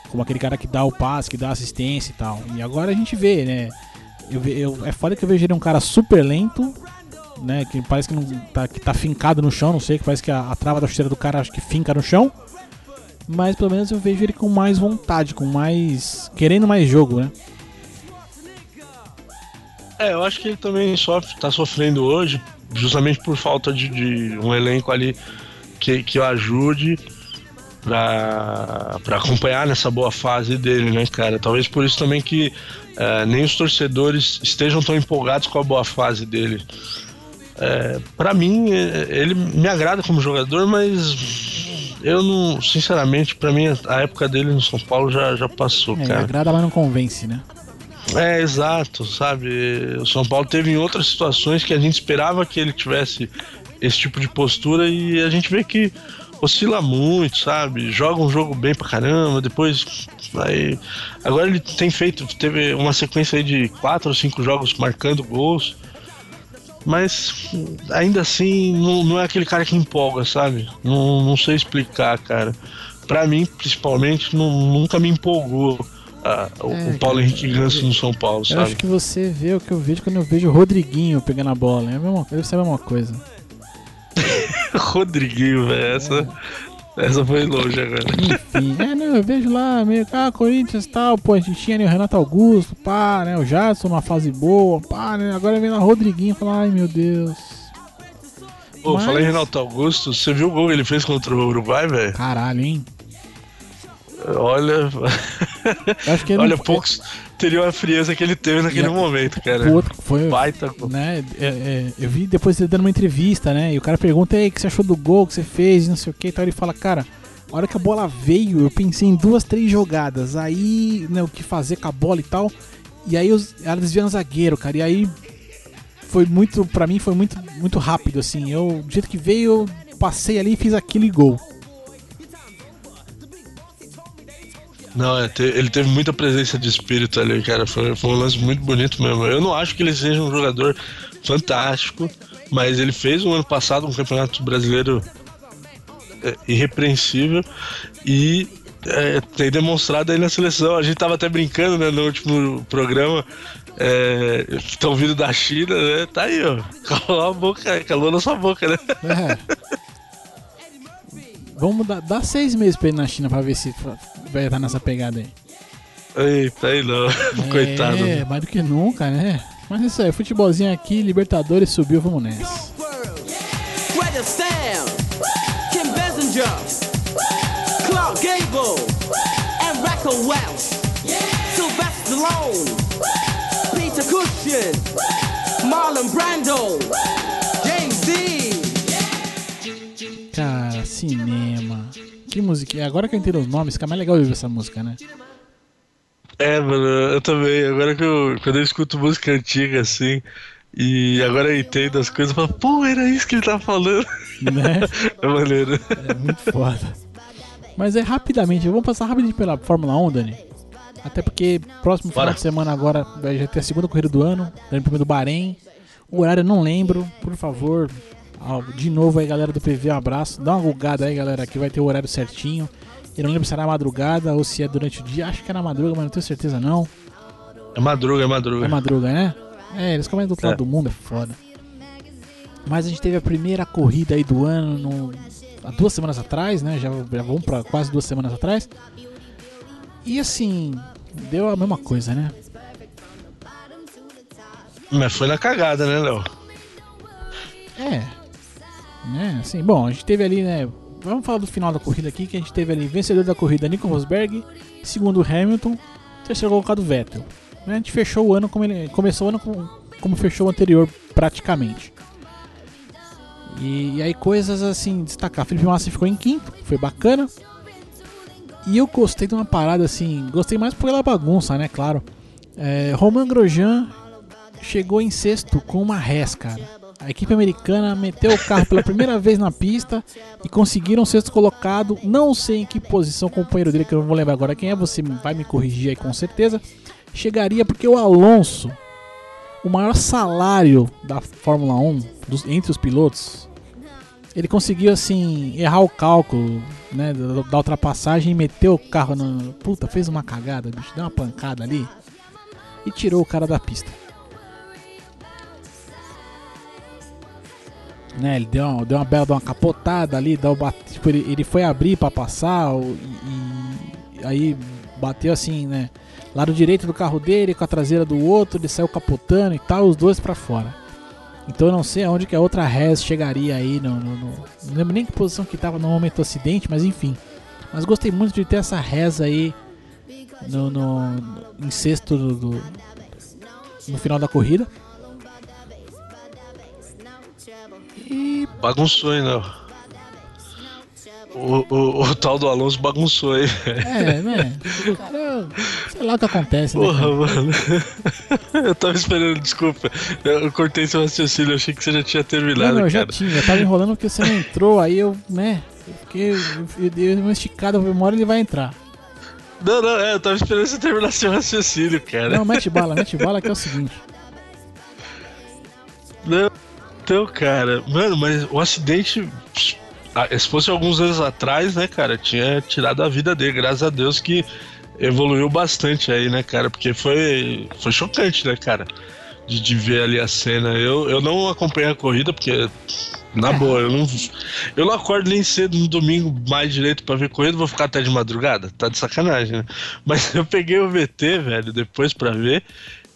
como aquele cara que dá o passe, que dá assistência e tal. E agora a gente vê, né? Eu, eu- é foda que eu vejo ele um cara super lento, né? Que parece que, não tá, que tá fincado no chão, não sei, que parece que a, a trava da chuteira do cara acho que finca no chão. Mas pelo menos eu vejo ele com mais vontade, com mais. querendo mais jogo, né? É, eu acho que ele também sofre, tá sofrendo hoje, justamente por falta de, de um elenco ali que, que o ajude pra, pra acompanhar nessa boa fase dele, né, cara? Talvez por isso também que é, nem os torcedores estejam tão empolgados com a boa fase dele. É, para mim, é, ele me agrada como jogador, mas eu não, sinceramente, pra mim a época dele no São Paulo já, já passou, É, cara. agrada, mas não convence, né? É, exato, sabe? O São Paulo teve em outras situações que a gente esperava que ele tivesse esse tipo de postura e a gente vê que oscila muito, sabe? Joga um jogo bem pra caramba, depois aí agora ele tem feito, teve uma sequência aí de quatro ou cinco jogos marcando gols. Mas ainda assim não, não é aquele cara que empolga, sabe? Não, não sei explicar, cara. Pra mim, principalmente, não- nunca me empolgou ah, o, É, o Paulo Henrique Ganso no São Paulo, Eu sabe? acho que você vê o que eu vejo quando eu vejo o Rodriguinho pegando a bola. É a mesma, deve ser a mesma coisa. Rodriguinho, velho, essa, essa foi longe agora. Enfim, é, não, eu vejo lá meio que, ah, Corinthians e tal, pô, a gente tinha ali o Renato Augusto, pá, né? O Jadson numa fase boa, pá, né? Agora vem lá o Rodriguinho e fala, ai meu Deus. Pô, Mas- falei Renato Augusto, você viu o gol que ele fez contra o Uruguai, velho? Caralho, hein? Olha, acho que olha, poucos teriam a frieza que ele teve naquele a- momento, cara. o outro foi, Baita né? é, é, eu vi depois ele dando uma entrevista, né? E o cara pergunta, aí, o que você achou do gol que você fez, não sei o que e tal. Ele fala, cara, a hora que a bola veio, eu pensei em duas, três jogadas. Aí, né, o que fazer com a bola e tal. E aí os, ela desvia no zagueiro, cara. E aí foi muito, pra mim foi muito, muito rápido, assim. Eu, do jeito que veio, eu passei ali e fiz aquele gol. Não, é, ele teve muita presença de espírito ali, cara. Foi, foi um lance muito bonito mesmo. Eu não acho que ele seja um jogador fantástico, mas ele fez um ano passado um campeonato brasileiro é, irrepreensível e é, tem demonstrado aí na seleção. A gente tava até brincando né, no último programa. É, que estão vindo da China, né? Tá aí, ó. Calou a boca, calou na sua boca, né? É. Vamos dar, dar seis meses pra ele na China pra ver se vai estar nessa pegada aí. Eita, aí não. Coitado. É, mais do que nunca, né? Mas é isso aí, futebolzinho aqui, Libertadores subiu, vamos nessa. Kim Bessinger, Clark Gable, and Racco Welch, Sylvester Stallone, Peter Cushing, Marlon Brando, cinema. Que música. Agora que eu entendo os nomes, fica mais legal ouvir essa música, né? É, mano, eu também. Agora que eu, quando eu escuto música antiga assim, e agora eu entendo as coisas, eu falo, pô, era isso que ele tava falando. né? É maneiro. É muito foda. Mas é rapidamente, vamos passar rapidinho pela Fórmula 1, Dani. Até porque próximo final Bora. de semana agora vai já ter a segunda corrida do ano, Grande Prêmio do Bahrein. O horário eu não lembro, por favor. De novo aí, galera do PV, um abraço. Dá uma gulgada aí, galera, que vai ter o horário certinho. Eu não lembro se é na madrugada ou se é durante o dia. Acho que é na madruga, mas não tenho certeza não. É madruga, é madruga. É madruga, né? É, eles comentam do outro É. lado do mundo, é foda. Mas a gente teve a primeira corrida aí do ano no- há duas semanas atrás, né? Já, já vamos pra quase duas semanas atrás. E assim, deu a mesma coisa, né? Mas foi na cagada, né, Léo? É. Né? Assim, bom, a gente teve ali, né? Vamos falar do final da corrida aqui, que a gente teve ali vencedor da corrida Nico Rosberg, segundo Hamilton, terceiro colocado Vettel. Né? A gente fechou o ano como ele começou o ano como, como fechou o anterior praticamente. E, e aí coisas assim destacar, Felipe Massa ficou em quinto, foi bacana. E eu gostei de uma parada assim, gostei mais pela bagunça, né, claro. É, Romain Grosjean chegou em sexto com uma res, cara. A equipe americana meteu o carro pela primeira vez na pista e conseguiram o sexto colocado. Não sei em que posição o companheiro dele, que eu não vou lembrar agora quem é, você vai me corrigir aí com certeza. Chegaria porque o Alonso, o maior salário da Fórmula 1 dos- entre os pilotos, ele conseguiu assim errar o cálculo né, da, da ultrapassagem e meteu o carro no. Puta, fez uma cagada, bicho, deu uma pancada ali e tirou o cara da pista. Né, ele deu uma, deu uma bela deu uma capotada ali, deu, tipo, ele, ele foi abrir pra passar e, e aí bateu assim, né? Lado direito do carro dele com a traseira do outro, ele saiu capotando e tal, os dois pra fora. Então eu não sei aonde que a outra res chegaria aí, no, no- no- não lembro nem que posição que tava no momento do acidente, mas enfim. Mas gostei muito de ter essa res aí no, no- em sexto do, do- no final da corrida. E Bagunçou, hein, não. O, o, o tal do Alonso bagunçou aí. é, né? O cara, sei lá o que acontece, né? Porra, mano. Eu tava esperando, desculpa. Eu cortei seu raciocínio, eu achei que você já tinha Não, terminado, não, eu já cara. tinha, eu tava enrolando porque você não entrou, aí eu, né? Eu fiquei. Eu, eu dei uma esticada, uma hora ele vai entrar. Não, não, é, eu tava esperando você terminar seu raciocínio, cara. Não, mete bala, mete bala que é o seguinte. Não, então, cara, mano, mas o acidente, se fosse alguns anos atrás, né, cara, tinha tirado a vida dele, graças a Deus que evoluiu bastante aí, né, cara, porque foi, foi chocante, né, cara, de, de ver ali a cena. Eu, eu não acompanhei a corrida, porque, na boa, eu não, eu não acordo nem cedo no domingo mais direito pra ver corrida, vou ficar até de madrugada, tá de sacanagem, né? Mas eu peguei o VT, velho, depois pra ver.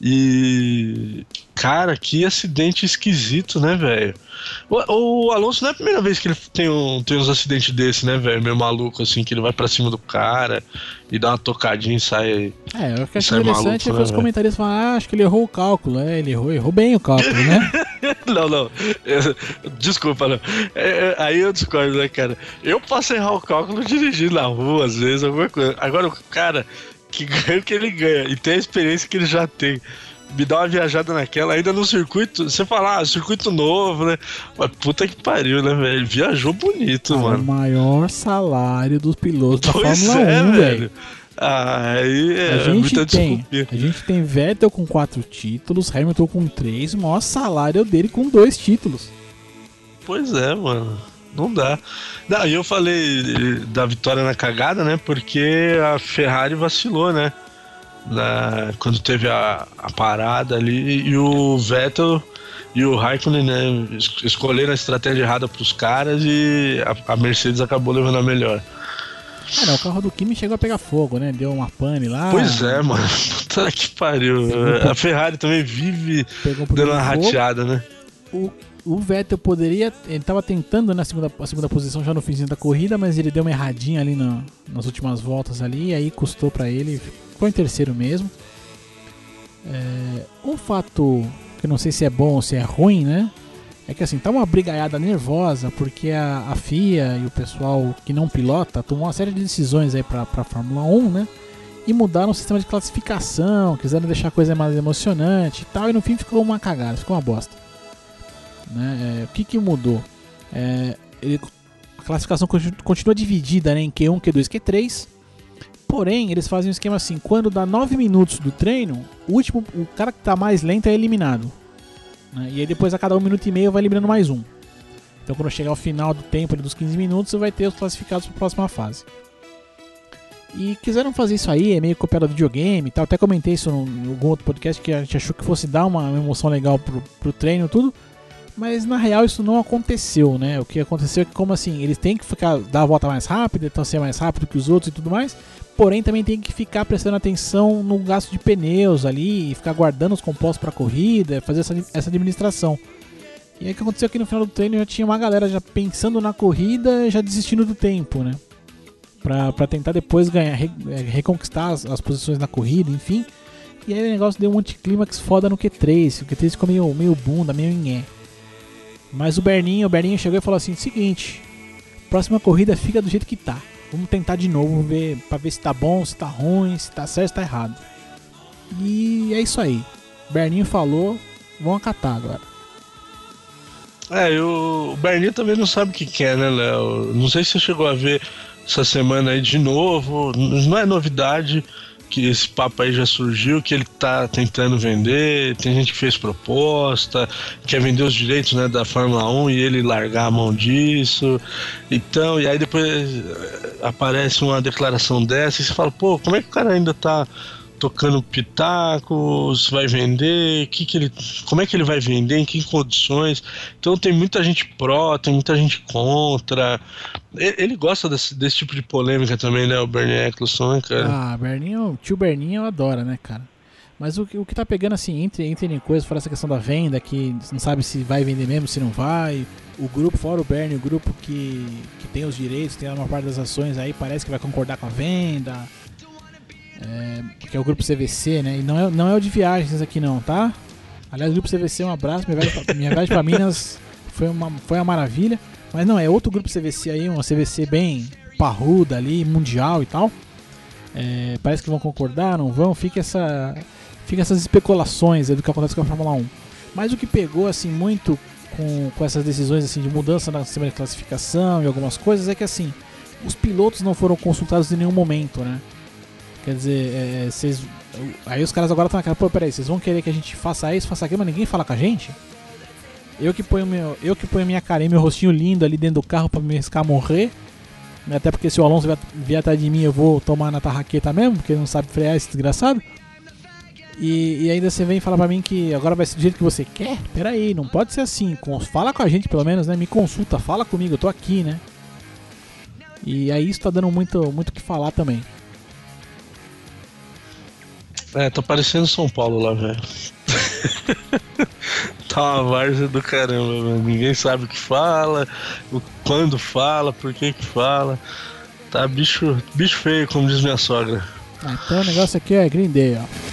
E. Cara, que acidente esquisito, né, velho? O, o Alonso não é a primeira vez que ele tem, um, tem uns acidentes desse, né, velho? Meio maluco, assim, que ele vai pra cima do cara e dá uma tocadinha e sai. É, o que achei é interessante maluco, foi né, os velho? comentaristas falando, ah, acho que ele errou o cálculo. É, ele errou, errou bem o cálculo, né? Não, não. É, Desculpa, não. É, é, aí eu discordo, né, cara? Eu posso errar o cálculo dirigindo na rua, às vezes, alguma coisa. Agora, o cara que ganha o que ele ganha e tem a experiência que ele já tem. Me dá uma viajada naquela, ainda no circuito. Você fala, ah, circuito novo, né? Mas puta que pariu, né, velho? Viajou bonito, o mano. maior salário dos pilotos da Pois Fórmula é, 1, velho. Ah, aí é a gente muita tem, a gente tem Vettel com quatro títulos, Hamilton com três, o maior salário dele com dois títulos. Pois é, mano. Não dá. Não, e eu falei eh, da vitória na cagada, né? Porque a Ferrari vacilou, né? Na, quando teve a, a parada ali e o Vettel e o Raikkonen, né? es- Escolheram a estratégia errada pros caras e a, a Mercedes acabou levando a melhor. Ah, não, o carro do Kimi chegou a pegar fogo, né? Deu uma pane lá. Pois é, mano. Puta que pariu. Um A Ferrari também vive um dando uma rateada, né? O, o Vettel poderia. Ele tava tentando na segunda, a segunda posição já no finzinho da corrida, mas ele deu uma erradinha ali na- nas últimas voltas ali, e aí custou pra ele. Ficou em terceiro mesmo. É, um fato que eu não sei se é bom ou se é ruim, né? É que assim, tá uma brigaiada nervosa porque a, a FIA e o pessoal que não pilota tomou uma série de decisões aí pra Fórmula 1, né? E mudaram o sistema de classificação, quiseram deixar a coisa mais emocionante e tal, e no fim ficou uma cagada, ficou uma bosta. Né? É, o que, que mudou? É, ele- a classificação continu- continua dividida né, em Q1, Q2, Q3. Porém, eles fazem um esquema assim: quando dá 9 minutos do treino, o último, o cara que tá mais lento é eliminado. né? E aí depois a cada um minuto e meio vai eliminando mais um. Então quando chegar ao final do tempo dos 15 minutos, você vai ter os classificados para a próxima fase. E quiseram fazer isso aí, é meio copiado do videogame e tal. Até comentei isso em algum outro podcast que a gente achou que fosse dar uma emoção legal pro, pro treino tudo. Mas na real isso não aconteceu, né? O que aconteceu é que, como assim, eles têm que ficar dar a volta mais rápida, então ser mais rápido que os outros e tudo mais. Porém, também tem que ficar prestando atenção no gasto de pneus ali, e ficar guardando os compostos para corrida, fazer essa, essa administração. E aí o que aconteceu aqui no final do treino já tinha uma galera já pensando na corrida, já desistindo do tempo, né? Pra tentar depois ganhar, re- é, reconquistar as, as posições na corrida, enfim. E aí o negócio deu um anticlímax foda no Q3. O Q3 ficou meio, meio bunda, meio nhé. Mas o Berninho, o Berninho chegou e falou assim: seguinte, próxima corrida fica do jeito que tá. Vamos tentar de novo ver para ver se tá bom, se tá ruim, se tá certo, se tá errado. E é isso aí. Berninho falou, vão acatar agora. É, o o Berninho também não sabe o que quer, né, Léo? Não sei se você chegou a ver essa semana aí de novo. Não é novidade que esse papo aí já surgiu, que ele tá tentando vender. Tem gente que fez proposta, quer vender os direitos né, da Fórmula 1 e ele largar a mão disso. Então, e aí depois eh, aparece uma declaração dessa e você fala, pô, como é que o cara ainda tá tocando pitaco, se vai vender, que que ele, como é que ele vai vender, em que condições. Então tem muita gente pró, tem muita gente contra. Ele, gosta desse, desse tipo de polêmica também, né, o Bernie Eccleston, né, cara? Ah, Berninho, tio Berninho adora, né, cara? Mas o, que- o que tá pegando assim, entre, entre coisas, fora essa questão da venda, que não sabe se vai vender mesmo, se não vai. O grupo, fora o Bernie, o grupo que, que tem os direitos, tem uma parte das ações aí, parece que vai concordar com a venda. É, que é o grupo CVC, né? E não é, não é o de viagens aqui não, tá? Aliás, o grupo CVC, um abraço. Minha viagem pra, minha viagem pra Minas foi uma, foi uma maravilha. Mas não, é outro grupo CVC aí, uma CVC bem parruda ali, mundial e tal. É, parece que vão concordar, não vão. Fica, essa, fica essas especulações do que acontece com a Fórmula 1. Mas o que pegou assim muito com, com essas decisões assim de mudança na sistema de classificação e algumas coisas é que assim os pilotos não foram consultados em nenhum momento, né? Quer dizer, é, vocês. Aí os caras agora estão naquela, pô, peraí, vocês vão querer que a gente faça isso, faça aquilo, mas ninguém fala com a gente? Eu que ponho, meu, eu que ponho minha cara e meu rostinho lindo ali dentro do carro pra me arriscar a morrer. Até porque se o Alonso vier, vier atrás de mim, eu vou tomar na tarraqueta mesmo, porque ele não sabe frear esse desgraçado. E, e ainda você vem falar pra mim que agora vai ser do jeito que você quer? Peraí, não pode ser assim. Com- Fala com a gente pelo menos, né? Me consulta, fala comigo, eu tô aqui, né? E aí isso tá dando muito muito o que falar também. É, tá parecendo São Paulo lá, velho. tá uma várzea do caramba, velho. Ninguém sabe o que fala, o, quando fala, por que que fala. Tá bicho, bicho feio, como diz minha sogra. Ah, então o negócio aqui é Green ó.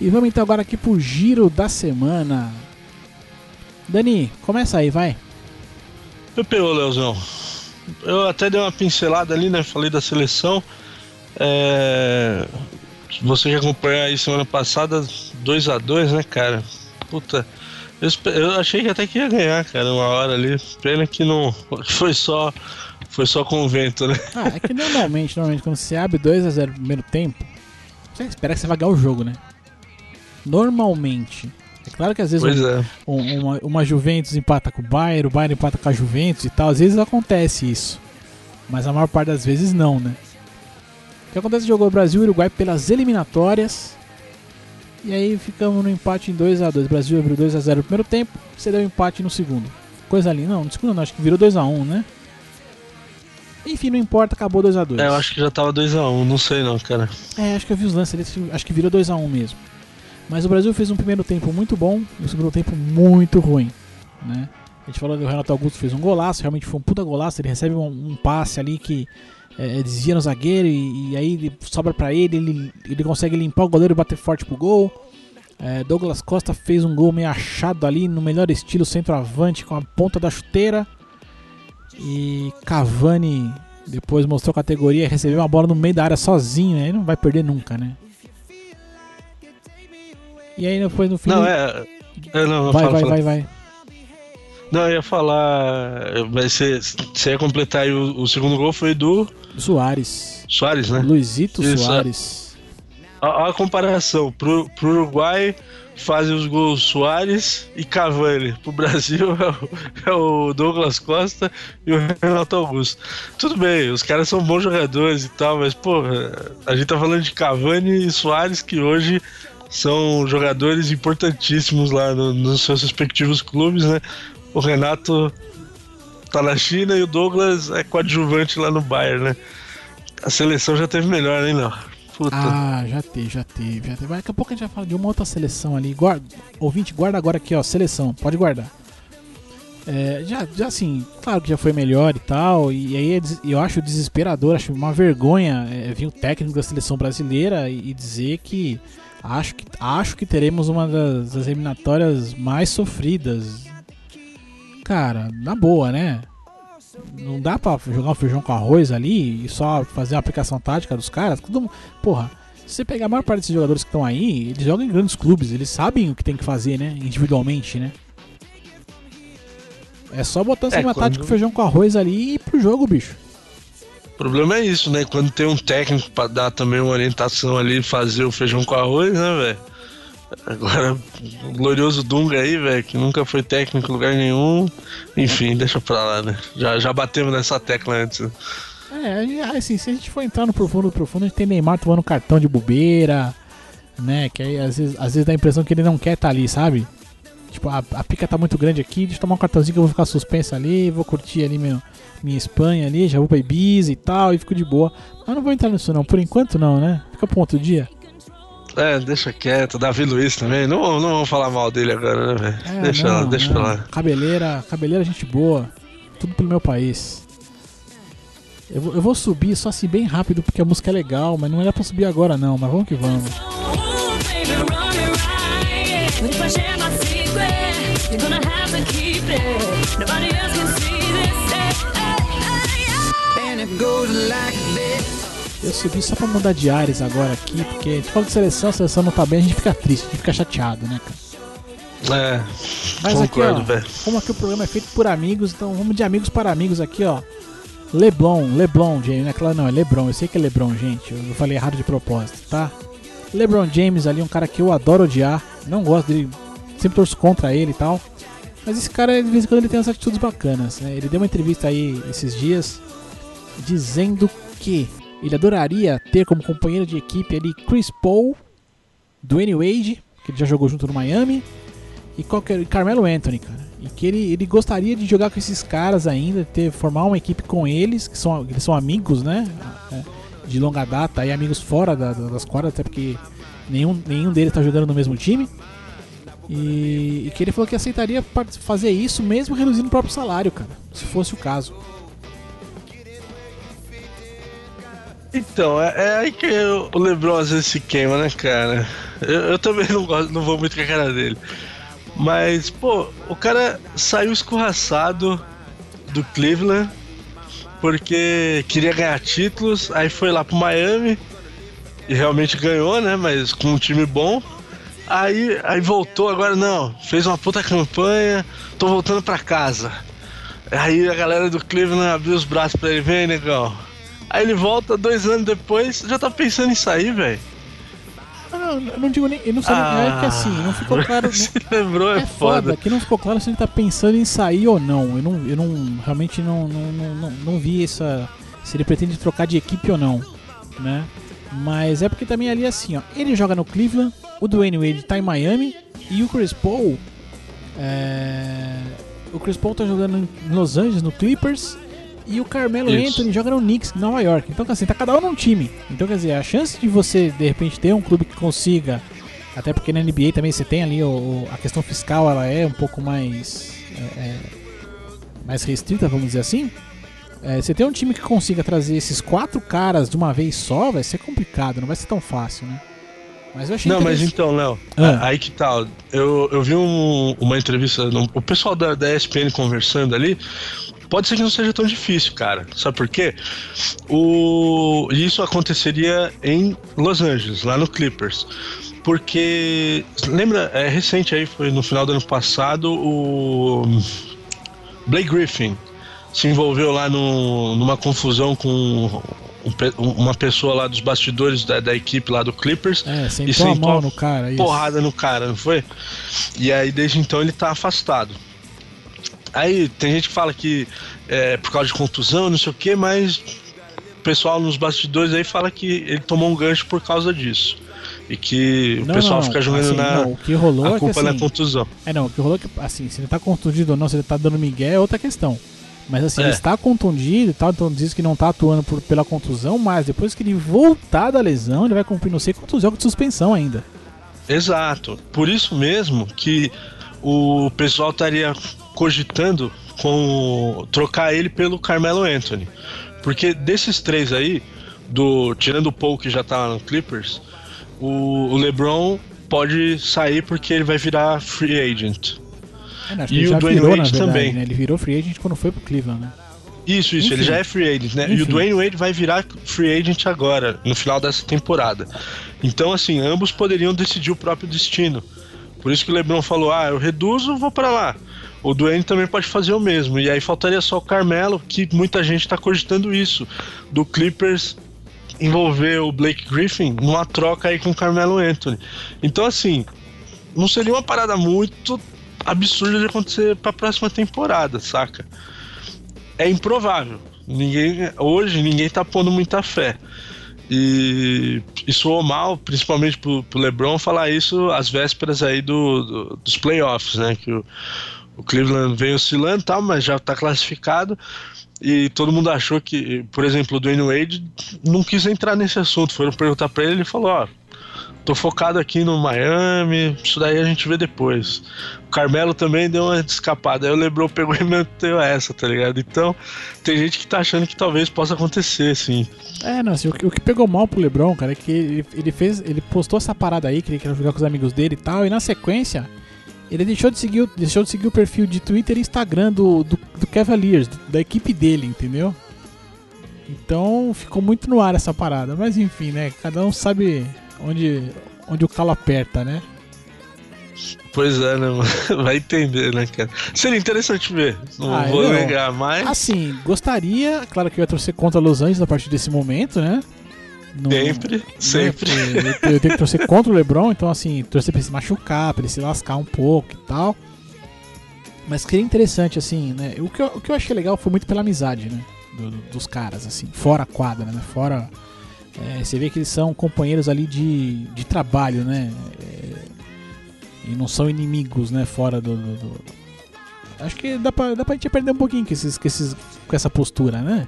E vamos então agora aqui pro giro da semana. Dani, começa aí, vai. PPO, Leozão. Eu até dei uma pincelada ali, né? Falei da seleção. É... Você que acompanhou aí semana passada, 2 a 2 né, cara? Puta. Eu, eu achei que até que ia ganhar, cara, uma hora ali. Pena que não. Foi só. Foi só com o vento, né? Ah, é que normalmente, normalmente quando você abre 2x0 no primeiro tempo, você espera que você vai ganhar o jogo, né? Normalmente. É claro que às vezes um- é. um- uma, uma Juventus empata com o Bayern, o Bayern empata com a Juventus e tal. Às vezes acontece isso. Mas a maior parte das vezes não, né? O que acontece? Jogou Brasil e Uruguai pelas eliminatórias. E aí ficamos no empate em 2x2. O Brasil abriu 2x0 no primeiro tempo, você deu empate no segundo. Coisa ali, não, no segundo não, acho que virou 2x1, né? Enfim, não importa, acabou 2x2. É, eu acho que já tava 2x1, não sei não, cara. É, acho que eu vi os lances ali, acho que virou 2x1 mesmo. Mas o Brasil fez um primeiro tempo muito bom e um segundo tempo muito ruim, né? A gente falou que o Renato Augusto fez um golaço, realmente foi um puta golaço, ele recebe um, um passe ali que é, desvia no zagueiro e, e aí sobra pra ele, ele, ele consegue limpar o goleiro e bater forte pro gol. É, Douglas Costa fez um gol meio achado ali, no melhor estilo centroavante, com a ponta da chuteira. E Cavani depois mostrou categoria e recebeu uma bola no meio da área sozinho, né? Não vai perder nunca, né? E aí depois no fim. Não, é. é não, vai, fala, vai, fala. vai, vai. Não, eu ia falar. Mas você, você ia completar aí o, o segundo gol foi do Soares. Soares, né? Luizito Isso, é. Soares. Olha a comparação. Pro, pro Uruguai fazem os gols Soares e Cavani. Pro Brasil é o, é o Douglas Costa e o Renato Augusto. Tudo bem, os caras são bons jogadores e tal, mas, pô, a gente tá falando de Cavani e Soares que hoje são jogadores importantíssimos lá no- nos seus respectivos clubes, né? O Renato tá na China e o Douglas é coadjuvante lá no Bayern, né? A seleção já teve melhor, hein, Léo? Puta. Ah, já teve, já teve, já teve. Daqui a pouco a gente vai falar de uma outra seleção ali. Guarda, ouvinte, guarda agora aqui, ó. Seleção, pode guardar. É, já, já assim, claro que já foi melhor e tal. E aí é eu acho desesperador, acho uma vergonha é, vir o técnico da seleção brasileira e, e dizer que Acho que, acho que teremos uma das, das eliminatórias mais sofridas. Cara, na boa, né? Não dá pra jogar um feijão com arroz ali e só fazer uma aplicação tática dos caras. Todo, mu- porra, se você pegar a maior parte desses jogadores que estão aí, eles jogam em grandes clubes, eles sabem o que tem que fazer, né? Individualmente, né? É só botar É, uma quando- tática feijão com arroz ali e ir pro jogo, bicho. O problema é isso, né? Quando tem um técnico pra dar também uma orientação ali, fazer o feijão com arroz, né, velho? Agora, o glorioso Dunga aí, velho, que nunca foi técnico em lugar nenhum. Enfim, deixa pra lá, né? Já, já batemos nessa tecla antes. né? É, assim, se a gente for entrar no profundo, profundo, a gente tem Neymar tomando cartão de bobeira, né? Que aí às vezes, às vezes dá a impressão que ele não quer estar ali, sabe? Tipo, a, a pica tá muito grande aqui, deixa eu tomar um cartãozinho que eu vou ficar suspenso ali, vou curtir ali meu, minha Espanha ali, já vou pra Ibiza e tal, e fico de boa. Mas não vou entrar nisso não, por enquanto não, né? Fica pro outro dia. É, deixa quieto. Davi Luiz também. Não, não vamos falar mal dele agora, né, velho? É, deixa não, lá, deixa não. lá. Cabeleira, cabeleira gente boa, tudo pelo meu país. Eu vou, eu vou subir só assim bem rápido porque a música é legal, mas não é pra subir agora não, mas vamos que vamos. Ooh, baby, run it right. But if I share my secret, you're gonna have to keep it. Nobody else can see this. Hey, hey, hey, And it goes like this. Eu subi só pra mudar de ares agora aqui, porque a gente fala de seleção, a seleção não tá bem, a gente fica triste, a gente fica chateado, né, cara? É, Mas concordo, aqui, ó, velho. como aqui o programa é feito por amigos, então vamos de amigos para amigos aqui, ó. Leblon, Leblon James, né? Claro, não, é Lebron, eu sei que é Lebron, gente, eu falei errado de propósito, tá? Lebron James ali, um cara que eu adoro odiar, não gosto dele, sempre torço contra ele e tal. Mas esse cara, de vez em quando, ele tem umas atitudes bacanas, né? Ele deu uma entrevista aí esses dias dizendo que ele adoraria ter como companheiro de equipe ali Chris Paul, Dwayne Wade, que ele já jogou junto no Miami, e qualquer, Carmelo Anthony, cara. E que ele, ele gostaria de jogar com esses caras ainda, ter, formar uma equipe com eles, que são, eles são amigos, né? É, De longa data, e amigos fora da- da- das quadras, até porque nenhum, nenhum deles tá jogando no mesmo time. E, e que ele falou que aceitaria fazer isso mesmo reduzindo o próprio salário, cara, se fosse o caso. Então, é, é aí que eu- o Lebron às vezes se queima, né, cara? Eu, eu também não gosto, não vou muito com a cara dele. Mas, pô, o cara saiu escorraçado do Cleveland porque queria ganhar títulos, aí foi lá pro Miami e realmente ganhou, né? Mas com um time bom. Aí, aí voltou, agora não, fez uma puta campanha, tô voltando pra casa. Aí a galera do Cleveland abriu os braços pra ele, vem, negão. Aí ele volta dois anos depois, já tá pensando em sair, velho. Ah, Não, eu não digo nem. Eu não sei, é que assim, não ficou claro. Se não- lembrou, é, É foda, foda. que não ficou claro se ele tá pensando em sair ou não. Eu não, eu não realmente não, não, não, não, não vi essa. Se ele pretende trocar de equipe ou não, né? Mas é porque também ali é assim, ó. Ele joga no Cleveland, o Dwayne Wade tá em Miami e o Chris Paul. É... O Chris Paul tá jogando em Los Angeles, no Clippers. E o Carmelo Isso. Anthony joga no Knicks, em Nova York. Então, assim, tá cada um num time. Então, quer dizer, a chance de você, de repente, ter um clube que consiga até porque na NBA também você tem ali o, a questão fiscal, ela é um pouco mais é, é, mais restrita, vamos dizer assim. É, você tem um time que consiga trazer esses quatro caras de uma vez só, vai ser complicado, não vai ser tão fácil, né? Mas eu achei Não, mas então, Léo, Ah. aí que tal? Eu, eu vi um- uma entrevista, no- o pessoal da, da ESPN conversando ali. Pode ser que não seja tão difícil, cara. Sabe por quê? O, isso aconteceria em Los Angeles, lá no Clippers. Porque, lembra, é recente aí, foi no final do ano passado, o Blake Griffin se envolveu lá no- numa confusão com um uma pessoa lá dos bastidores da, da equipe lá do Clippers É, e sentou a sentou mão no cara. Isso. porrada no cara, não foi? E aí desde então ele tá afastado. Aí tem gente que fala que é por causa de contusão, não sei o que, mas o pessoal nos bastidores aí fala que ele tomou um gancho por causa disso. E que o Não, pessoal não, fica jogando assim, na. não, o que rolou é a que culpa na assim, contusão. É, não, o que rolou é que, assim, se ele tá contundido ou não, se ele tá dando migué é outra questão. Mas assim, É. ele está contundido e tal, então diz que não tá atuando por- pela contusão, mas depois que ele voltar da lesão, ele vai cumprir não sei quantos jogos de suspensão ainda. Exato. Por isso mesmo que o pessoal estaria cogitando com trocar ele pelo Carmelo Anthony. Porque desses três aí, do tirando o Paul que já tá lá no Clippers, o, o LeBron pode sair porque ele vai virar free agent. É, acho E ele o Dwayne virou, Wade verdade, também. né? Ele virou free agent quando foi pro Cleveland, né? Isso, isso, ele Enfim. já é free agent, né? E o Enfim. Dwayne Wade vai virar free agent agora, no final dessa temporada. Então, assim, ambos poderiam decidir o próprio destino. Por isso que o LeBron falou: ah, eu reduzo, vou pra lá. O Dwayne também pode fazer o mesmo. E aí faltaria só o Carmelo, que muita gente tá cogitando isso. Do Clippers envolver o Blake Griffin numa troca aí com o Carmelo Anthony. Então, assim, não seria uma parada muito absurda de acontecer pra próxima temporada, saca? É improvável. Ninguém, hoje ninguém tá pondo muita fé. E isso soou mal, principalmente pro, pro LeBron, falar isso às vésperas aí do, do- dos playoffs, né? Que o, o Cleveland vem oscilando tal, mas já tá classificado. E todo mundo achou que, por exemplo, o Dwayne Wade não quis entrar nesse assunto. Foram perguntar pra ele ele falou: Ó, tô focado aqui no Miami, isso daí a gente vê depois. O Carmelo também deu uma escapada. Aí o LeBron pegou e meteu essa, tá ligado? Então, tem gente que tá achando que talvez possa acontecer, sim. É, não, assim, o, que, o que pegou mal pro LeBron, cara, é que ele, ele fez. Ele postou essa parada aí, que ele queria jogar com os amigos dele e tal, e na sequência, ele deixou de seguir, deixou de seguir o perfil de Twitter e Instagram do, do, do Cavaliers, da equipe dele, entendeu? Então ficou muito no ar essa parada. Mas enfim, né? Cada um sabe onde, onde o calo aperta, né? Pois é, né, mano? Vai entender, né, cara? Seria interessante ver. Não Ah, vou negar, mas. Assim, gostaria, claro que eu ia torcer contra Los Angeles a partir desse momento, né? Não- Sempre, né, sempre. Eu, eu tenho que torcer contra o LeBron, então assim, torcer pra ele se machucar, pra ele se lascar um pouco e tal. Mas seria interessante, assim, né? O que eu, o que eu achei legal foi muito pela amizade, né? do- do- dos caras, assim, fora a quadra, né? Fora. É, você vê que eles são companheiros ali de, de trabalho, né? É, e não são inimigos, né? Fora do. do- do- Acho que dá pra, dá pra gente perder um pouquinho com, esses, com, esses, com essa postura, né?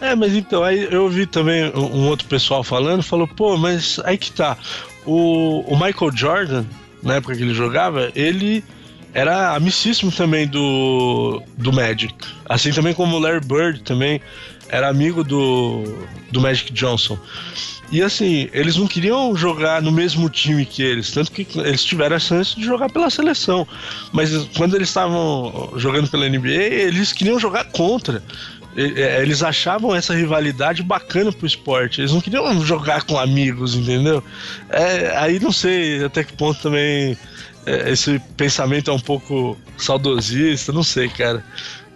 É, mas então, aí eu ouvi também um outro pessoal falando, falou, pô, mas aí que tá. O, o Michael Jordan, na época que ele jogava, ele era amicíssimo também do, do Magic. Assim também como o Larry Bird também era amigo do, do Magic Johnson. E assim, eles não queriam jogar no mesmo time que eles, tanto que eles tiveram a chance de jogar pela seleção. Mas quando eles estavam jogando pela NBA, eles queriam jogar contra. Eles achavam essa rivalidade bacana pro esporte. Eles não queriam jogar com amigos, entendeu? É, aí não sei até que ponto também é, esse pensamento é um pouco saudosista, não sei, cara.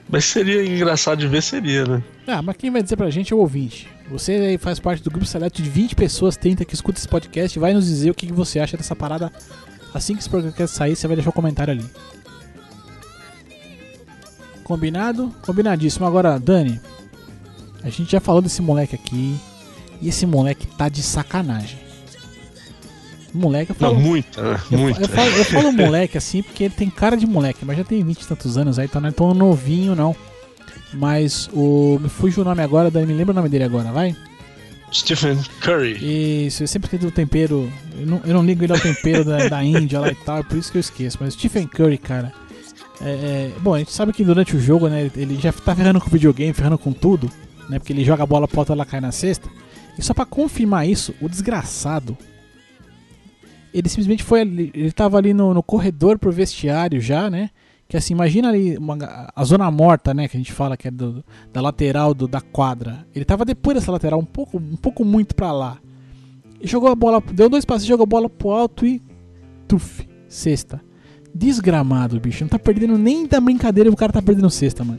Mas seria engraçado de ver, seria, né? Ah, mas quem vai dizer pra gente é o ouvinte. Você faz parte do grupo seleto de 20 pessoas, 30 que escuta esse podcast, vai nos dizer o que você acha dessa parada. Assim que esse podcast sair, você vai deixar o comentário ali. Combinado? Combinadíssimo. Agora, Dani, a gente já falou desse moleque aqui. E esse moleque tá de sacanagem. Moleque, eu falo, Não, muita, né? eu, Muita. eu falo, eu falo moleque assim porque ele tem cara de moleque, mas já tem 20 e tantos anos aí, então não é tão novinho não. Mas o. Me fugiu o nome agora, me lembra o nome dele agora, vai? Stephen Curry. Isso, eu sempre esqueço do tempero. Eu não, eu não ligo ele ao tempero da, da Índia lá e tal, é por isso que eu esqueço. Mas Stephen Curry, cara. É, é, bom, a gente sabe que durante o jogo, né, ele já tá ferrando com o videogame, ferrando com tudo, né? Porque ele joga a bola pro alto ela cai na cesta. E só pra confirmar isso, o desgraçado. Ele simplesmente foi ali, ele tava ali no, no corredor pro vestiário já, né? Que assim, imagina ali uma- a zona morta, né? Que a gente fala que é do- da lateral do, da quadra. Ele tava depois dessa lateral, um pouco, um pouco muito pra lá. E jogou a bola, deu dois passos, jogou a bola pro alto e. Tuf, sexta. Desgramado, bicho. Não tá perdendo nem da brincadeira o cara tá perdendo sexta, mano.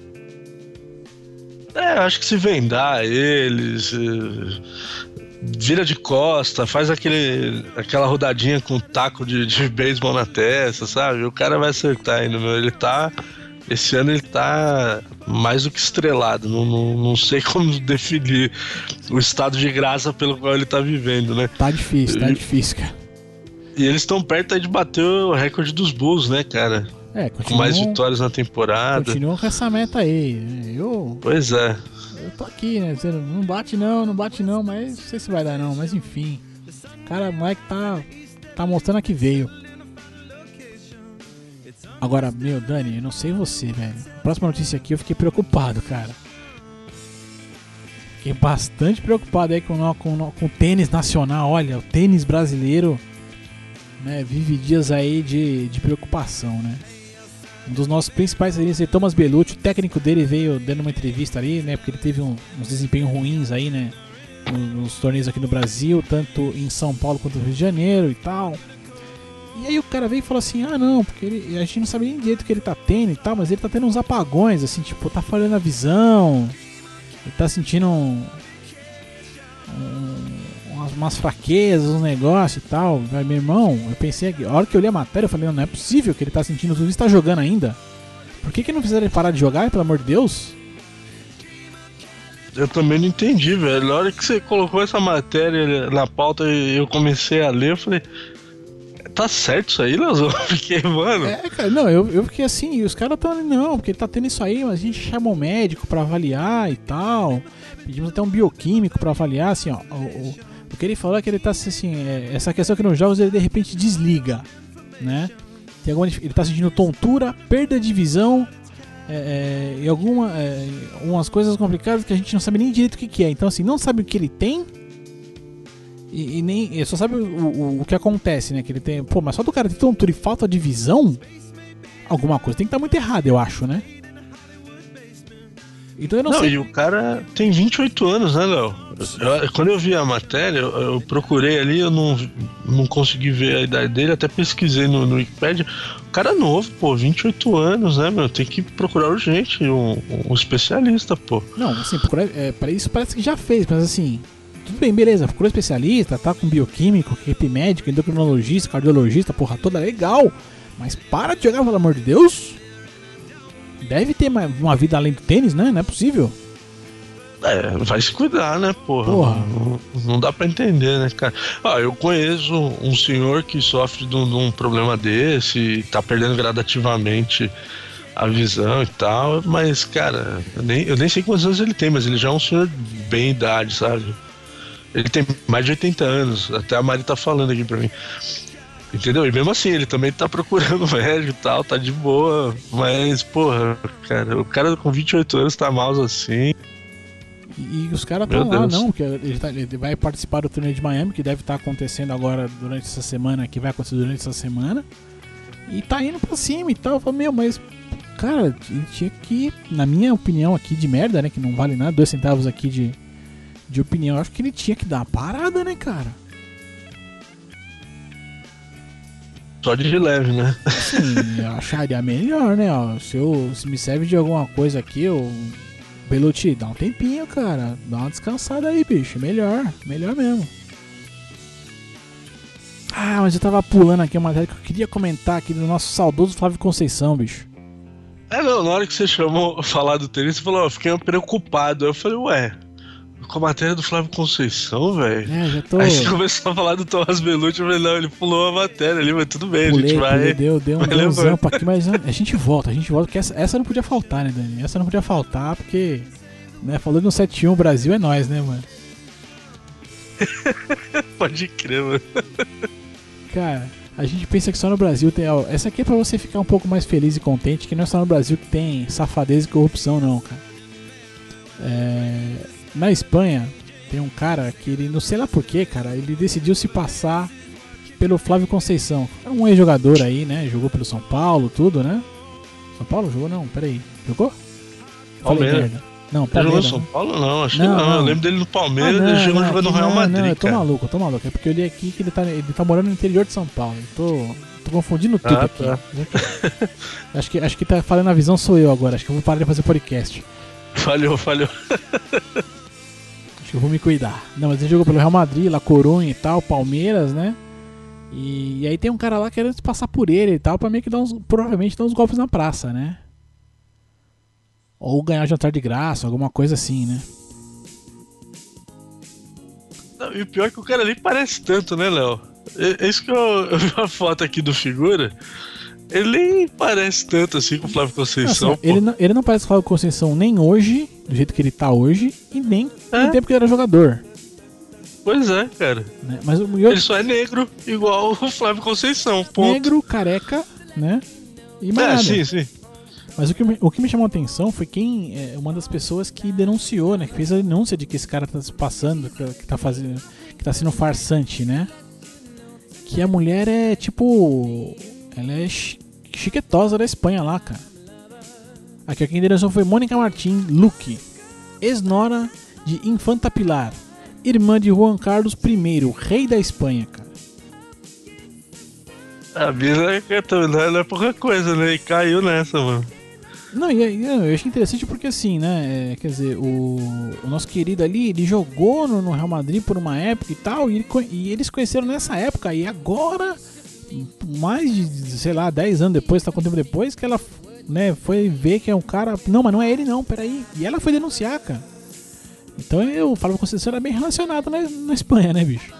É, acho que se vendar eles, eh, vira de costa, faz aquele, aquela rodadinha com taco de, de beisebol na testa, sabe? O cara vai acertar ainda, meu. Ele tá. Esse ano ele tá mais do que estrelado. Não, não, não sei como definir o estado de graça pelo qual ele tá vivendo, né? Tá difícil, tá E- difícil, cara. E eles estão perto aí de bater o recorde dos Bulls, né, cara? É, Com continua. mais vitórias na temporada. Continua com essa meta aí. né? Eu, Pois é. Tô aqui, né? Dizendo, não bate não, não bate não, mas não sei se vai dar não, mas enfim. Cara, o moleque tá, tá mostrando a que veio. Agora, meu, Dani, eu não sei você, velho. Próxima notícia aqui eu fiquei preocupado, cara. fiquei bastante preocupado aí com, com, com o tênis nacional. Olha, o tênis brasileiro né, vive dias aí de, de preocupação, né? Um dos nossos principais tenistas, Thomas Bellucci, o técnico dele veio dando uma entrevista ali, né? Porque ele teve um- uns desempenhos ruins aí, né? no- Nos torneios aqui no Brasil, tanto em São Paulo quanto no Rio de Janeiro e tal. E aí o cara veio e falou assim, ah não, porque ele- a gente não sabe nem direito que ele tá tendo e tal, mas ele tá tendo uns apagões, assim, tipo, tá falhando a visão, ele tá sentindo um, um- umas, umas fraquezas, uns negócios e tal. Meu irmão, eu pensei, a hora que eu li a matéria, eu falei, não, não é possível que ele tá sentindo tudo isso, tá jogando ainda. Por que, que não fizeram ele parar de jogar, pelo amor de Deus? Eu também não entendi, velho. Na hora que você colocou essa matéria na pauta e eu comecei a ler, eu falei. Tá certo isso aí, Leozão? Porque, mano. É, cara, não, eu, eu fiquei assim, e os caras estão ali, não, porque ele tá tendo isso aí, mas a gente chamou um médico pra avaliar e tal. Pedimos até um bioquímico pra avaliar, assim, ó. O, o, o que ele falou é que ele tá assim, é, essa questão que nos jogos ele de repente desliga, né? Tem alguma, ele tá sentindo tontura, perda de visão é, é, e alguma, é, umas coisas complicadas que a gente não sabe nem direito o que, que é. Então, assim, não sabe o que ele tem e, e nem. só sabe o, o, o que acontece, né? Que ele tem. Pô, mas só do cara ter tontura e falta de visão, alguma coisa tem que estar muito errada, eu acho, né? Então eu não, Não, sei. e o cara tem 28 anos, né, Léo? Quando eu vi a matéria, eu, procurei ali, eu não, não consegui ver a idade dele, até pesquisei no, no Wikipedia. Cara é novo, pô, 28 anos, né, meu? Tem que procurar urgente um, um especialista, pô. Não, assim, procurar, é, para isso parece que já fez, mas assim. Tudo bem, beleza, procurou especialista, tá com bioquímico, equipe médico, endocrinologista, cardiologista, porra toda legal. Mas para de jogar, pelo amor de Deus. Deve ter uma vida além do tênis, né? Não é possível. É, vai se cuidar, né, porra? Porra. Não, não dá pra entender, né, cara? Ah, eu conheço um senhor que sofre de um, de um problema desse, tá perdendo gradativamente a visão e tal, mas, cara, eu nem, eu nem sei quantos anos ele tem, mas ele já é um senhor bem idade, sabe? Ele tem mais de 80 anos, até a Mari tá falando aqui pra mim. Entendeu? E mesmo assim, ele também tá procurando médico e tal, tá de boa, mas, porra, cara, o cara com 28 anos tá mal assim. E, e os caras estão lá, não, porque ele, tá- ele vai participar do torneio de Miami, que deve estar acontecendo agora durante essa semana, que vai acontecer durante essa semana. E tá indo pra cima e tal. Eu falo, meu, mas, cara, ele tinha que, na minha opinião aqui de merda, né, que não vale nada, dois centavos aqui de, de opinião, eu acho que ele tinha que dar uma parada, né, cara? Só de leve, né? Assim, eu acharia melhor, né, ó. Se, eu, se me serve de alguma coisa aqui, eu... Beluti, dá um tempinho, cara. Dá uma descansada aí, bicho. Melhor, melhor mesmo. Ah, mas eu tava pulando aqui uma matéria que eu queria comentar aqui do nosso saudoso Flávio Conceição, bicho. É, não, na hora que você chamou falar do tênis, você falou, ó, eu fiquei preocupado. Eu falei, ué, com a matéria do Flávio Conceição, velho. É, já tô. Aí você começou a falar do Thomas Belucci, eu falei, não, ele pulou a matéria ali, mas tudo bem, a Pulei, gente vai. pulei, deu, deu um, um zampo aqui, mas a gente volta, a gente volta, porque essa, essa não podia faltar, né, Dani? Essa não podia faltar, porque, né, falando no 7-1, Brasil é nós, né, mano? Pode crer, mano. Cara, a gente pensa que só no Brasil tem. ó, essa aqui é pra você ficar um pouco mais feliz e contente, que não é só no Brasil que tem safadeza e corrupção, não, cara. É, na Espanha, tem um cara que ele, não sei lá porquê, cara, ele decidiu se passar pelo Flávio Conceição. É um ex-jogador aí, né? Jogou pelo São Paulo, tudo, né? São Paulo jogou? Não, peraí. Jogou? Palmeiras. Não, Ele jogou Palmeiras. no São né? Paulo? Não, acho Não, que não. não. Eu lembro dele no Ah, Palmeiras, ele chegou não, jogando no Real não, Madrid, Não, eu tô cara. maluco, eu tô maluco. É porque eu li aqui que ele tá, ele tá morando no interior de São Paulo. Eu tô, tô confundindo tudo Ah, aqui. tá. acho, que, acho que tá falando a visão sou eu agora. Acho que eu vou parar de fazer podcast. Falhou, falhou. Eu vou me cuidar. Não, mas ele jogou pelo Real Madrid, La Coruña e tal, Palmeiras, né? E, e aí tem um cara lá querendo passar por ele e tal, pra meio que dar uns, provavelmente dar uns golpes na praça, né? Ou ganhar jantar de graça, alguma coisa assim, né? Não, E o pior é que o cara nem parece tanto, né, Léo? É é isso que eu, eu vi uma foto aqui do figura. Ele nem parece tanto assim com o Flávio Conceição. Assim, ele, não, ele não parece Flávio Conceição nem hoje, do jeito que ele tá hoje, e nem É. no tempo que ele era jogador. Pois é, cara. Né? Mas o Ele só é negro, igual o Flávio Conceição. Ponto. negro, careca, né? E mais É, nada. sim, sim. Mas o que, me, o que me chamou a atenção foi quem. É, uma das pessoas que denunciou, né? Que fez a denúncia de que esse cara tá se passando, que, tá fazendo. que tá sendo farsante, né? Que a mulher é tipo. Ela é chiquetosa da Espanha lá, cara. Aqui, quem denunciou foi Mônica Martim Luque, ex-nora de Infanta Pilar, irmã de Juan Carlos I, rei da Espanha, cara. A Bisa é, não é- não é pouca coisa, né? E caiu nessa, mano. Não, e aí, eu achei interessante porque assim, né? é, quer dizer, o, o nosso querido ali, ele jogou no, no Real Madrid por uma época e tal, e, ele e eles conheceram nessa época, e agora, mais de, sei lá, 10 anos depois, tá quanto tempo depois, que ela né, foi ver que é um cara. Não, mas não é ele não, peraí. E ela foi denunciar, cara. Então eu falo com você, era bem relacionado na, na Espanha, né, bicho?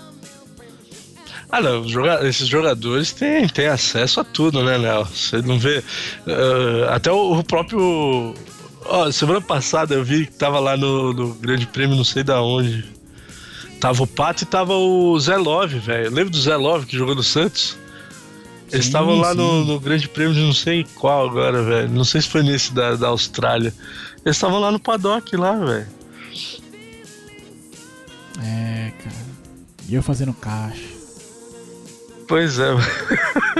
Ah, não, joga- esses jogadores têm, têm acesso a tudo, né, Léo? Você não vê. eh, até o, o próprio. Ó, semana passada eu vi que tava lá no, no Grande Prêmio, não sei da onde. Tava o Pato e tava o Zé Love, velho. Lembra do Zé Love que jogou no Santos? Eles estavam lá no, no Grande Prêmio de não sei qual agora, velho. Não sei se foi nesse da, da Austrália. Eles estavam lá no paddock lá, velho. É, cara. E eu fazendo caixa. Pois é.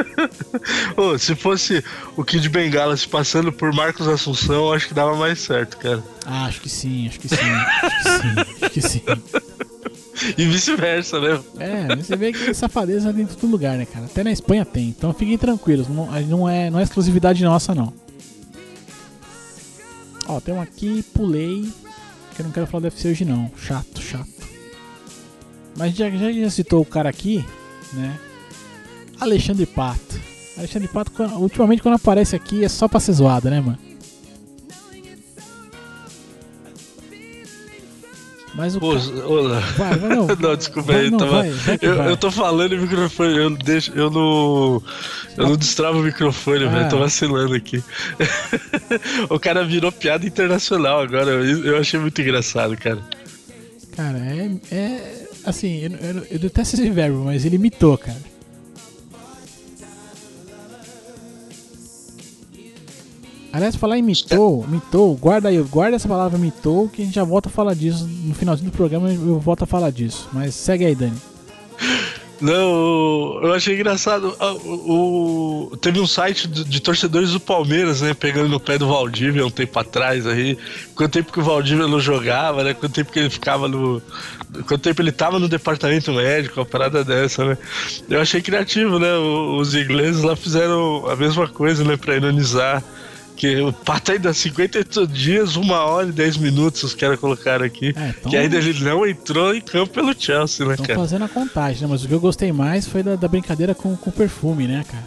Ô, se fosse o Kid Bengala se passando por Marcos Assunção, acho que dava mais certo, cara. Ah, acho que sim, acho que sim, acho que sim, acho que sim. E vice-versa, né? É, você vê que safadeza tem em todo lugar, né, cara? Até na Espanha tem. Então fiquem tranquilos, não, não, é, não é exclusividade nossa, não. Ó, tem um aqui, pulei. Que eu não quero falar do UFC hoje, não. Chato, chato. Mas já, já, já citou o cara aqui, né? Alexandre Pato. Alexandre Pato, ultimamente, quando aparece aqui, é só pra ser zoado, né, mano? Mas o Pô, ca- olá. Vai, vai, não. Não, desculpa aí, não, vai, eu, eu tô falando e o microfone, eu, deixo, eu não. Eu não destravo o microfone, Ah. velho. Tô vacilando aqui. o cara virou piada internacional agora. Eu, eu achei muito engraçado, cara. Cara, é. é assim, eu, eu, eu detesto esse verbo, mas ele imitou, cara. Aliás, falar em mitou, mitou, guarda aí, guarda essa palavra mitou, que a gente já volta a falar disso. No finalzinho do programa eu volto a falar disso. Mas segue aí, Dani. Não, eu achei engraçado. ah, O, o- teve um site de, de torcedores do Palmeiras, né? Pegando no pé do Valdívia um tempo atrás aí. Quanto tempo que o Valdívia não jogava, né? Quanto tempo que ele ficava no. Quanto tempo ele tava no departamento médico, uma parada dessa, né? Eu achei criativo, né? o- Os ingleses lá fizeram a mesma coisa, né? Pra ironizar. Que o Pato ainda 58 dias, uma hora e 10 minutos os caras colocaram aqui. É, tão- Que ainda ele não entrou em campo pelo Chelsea, né, Estão cara? fazendo a contagem, né? Mas o que eu gostei mais foi da, da brincadeira com o perfume, né, cara?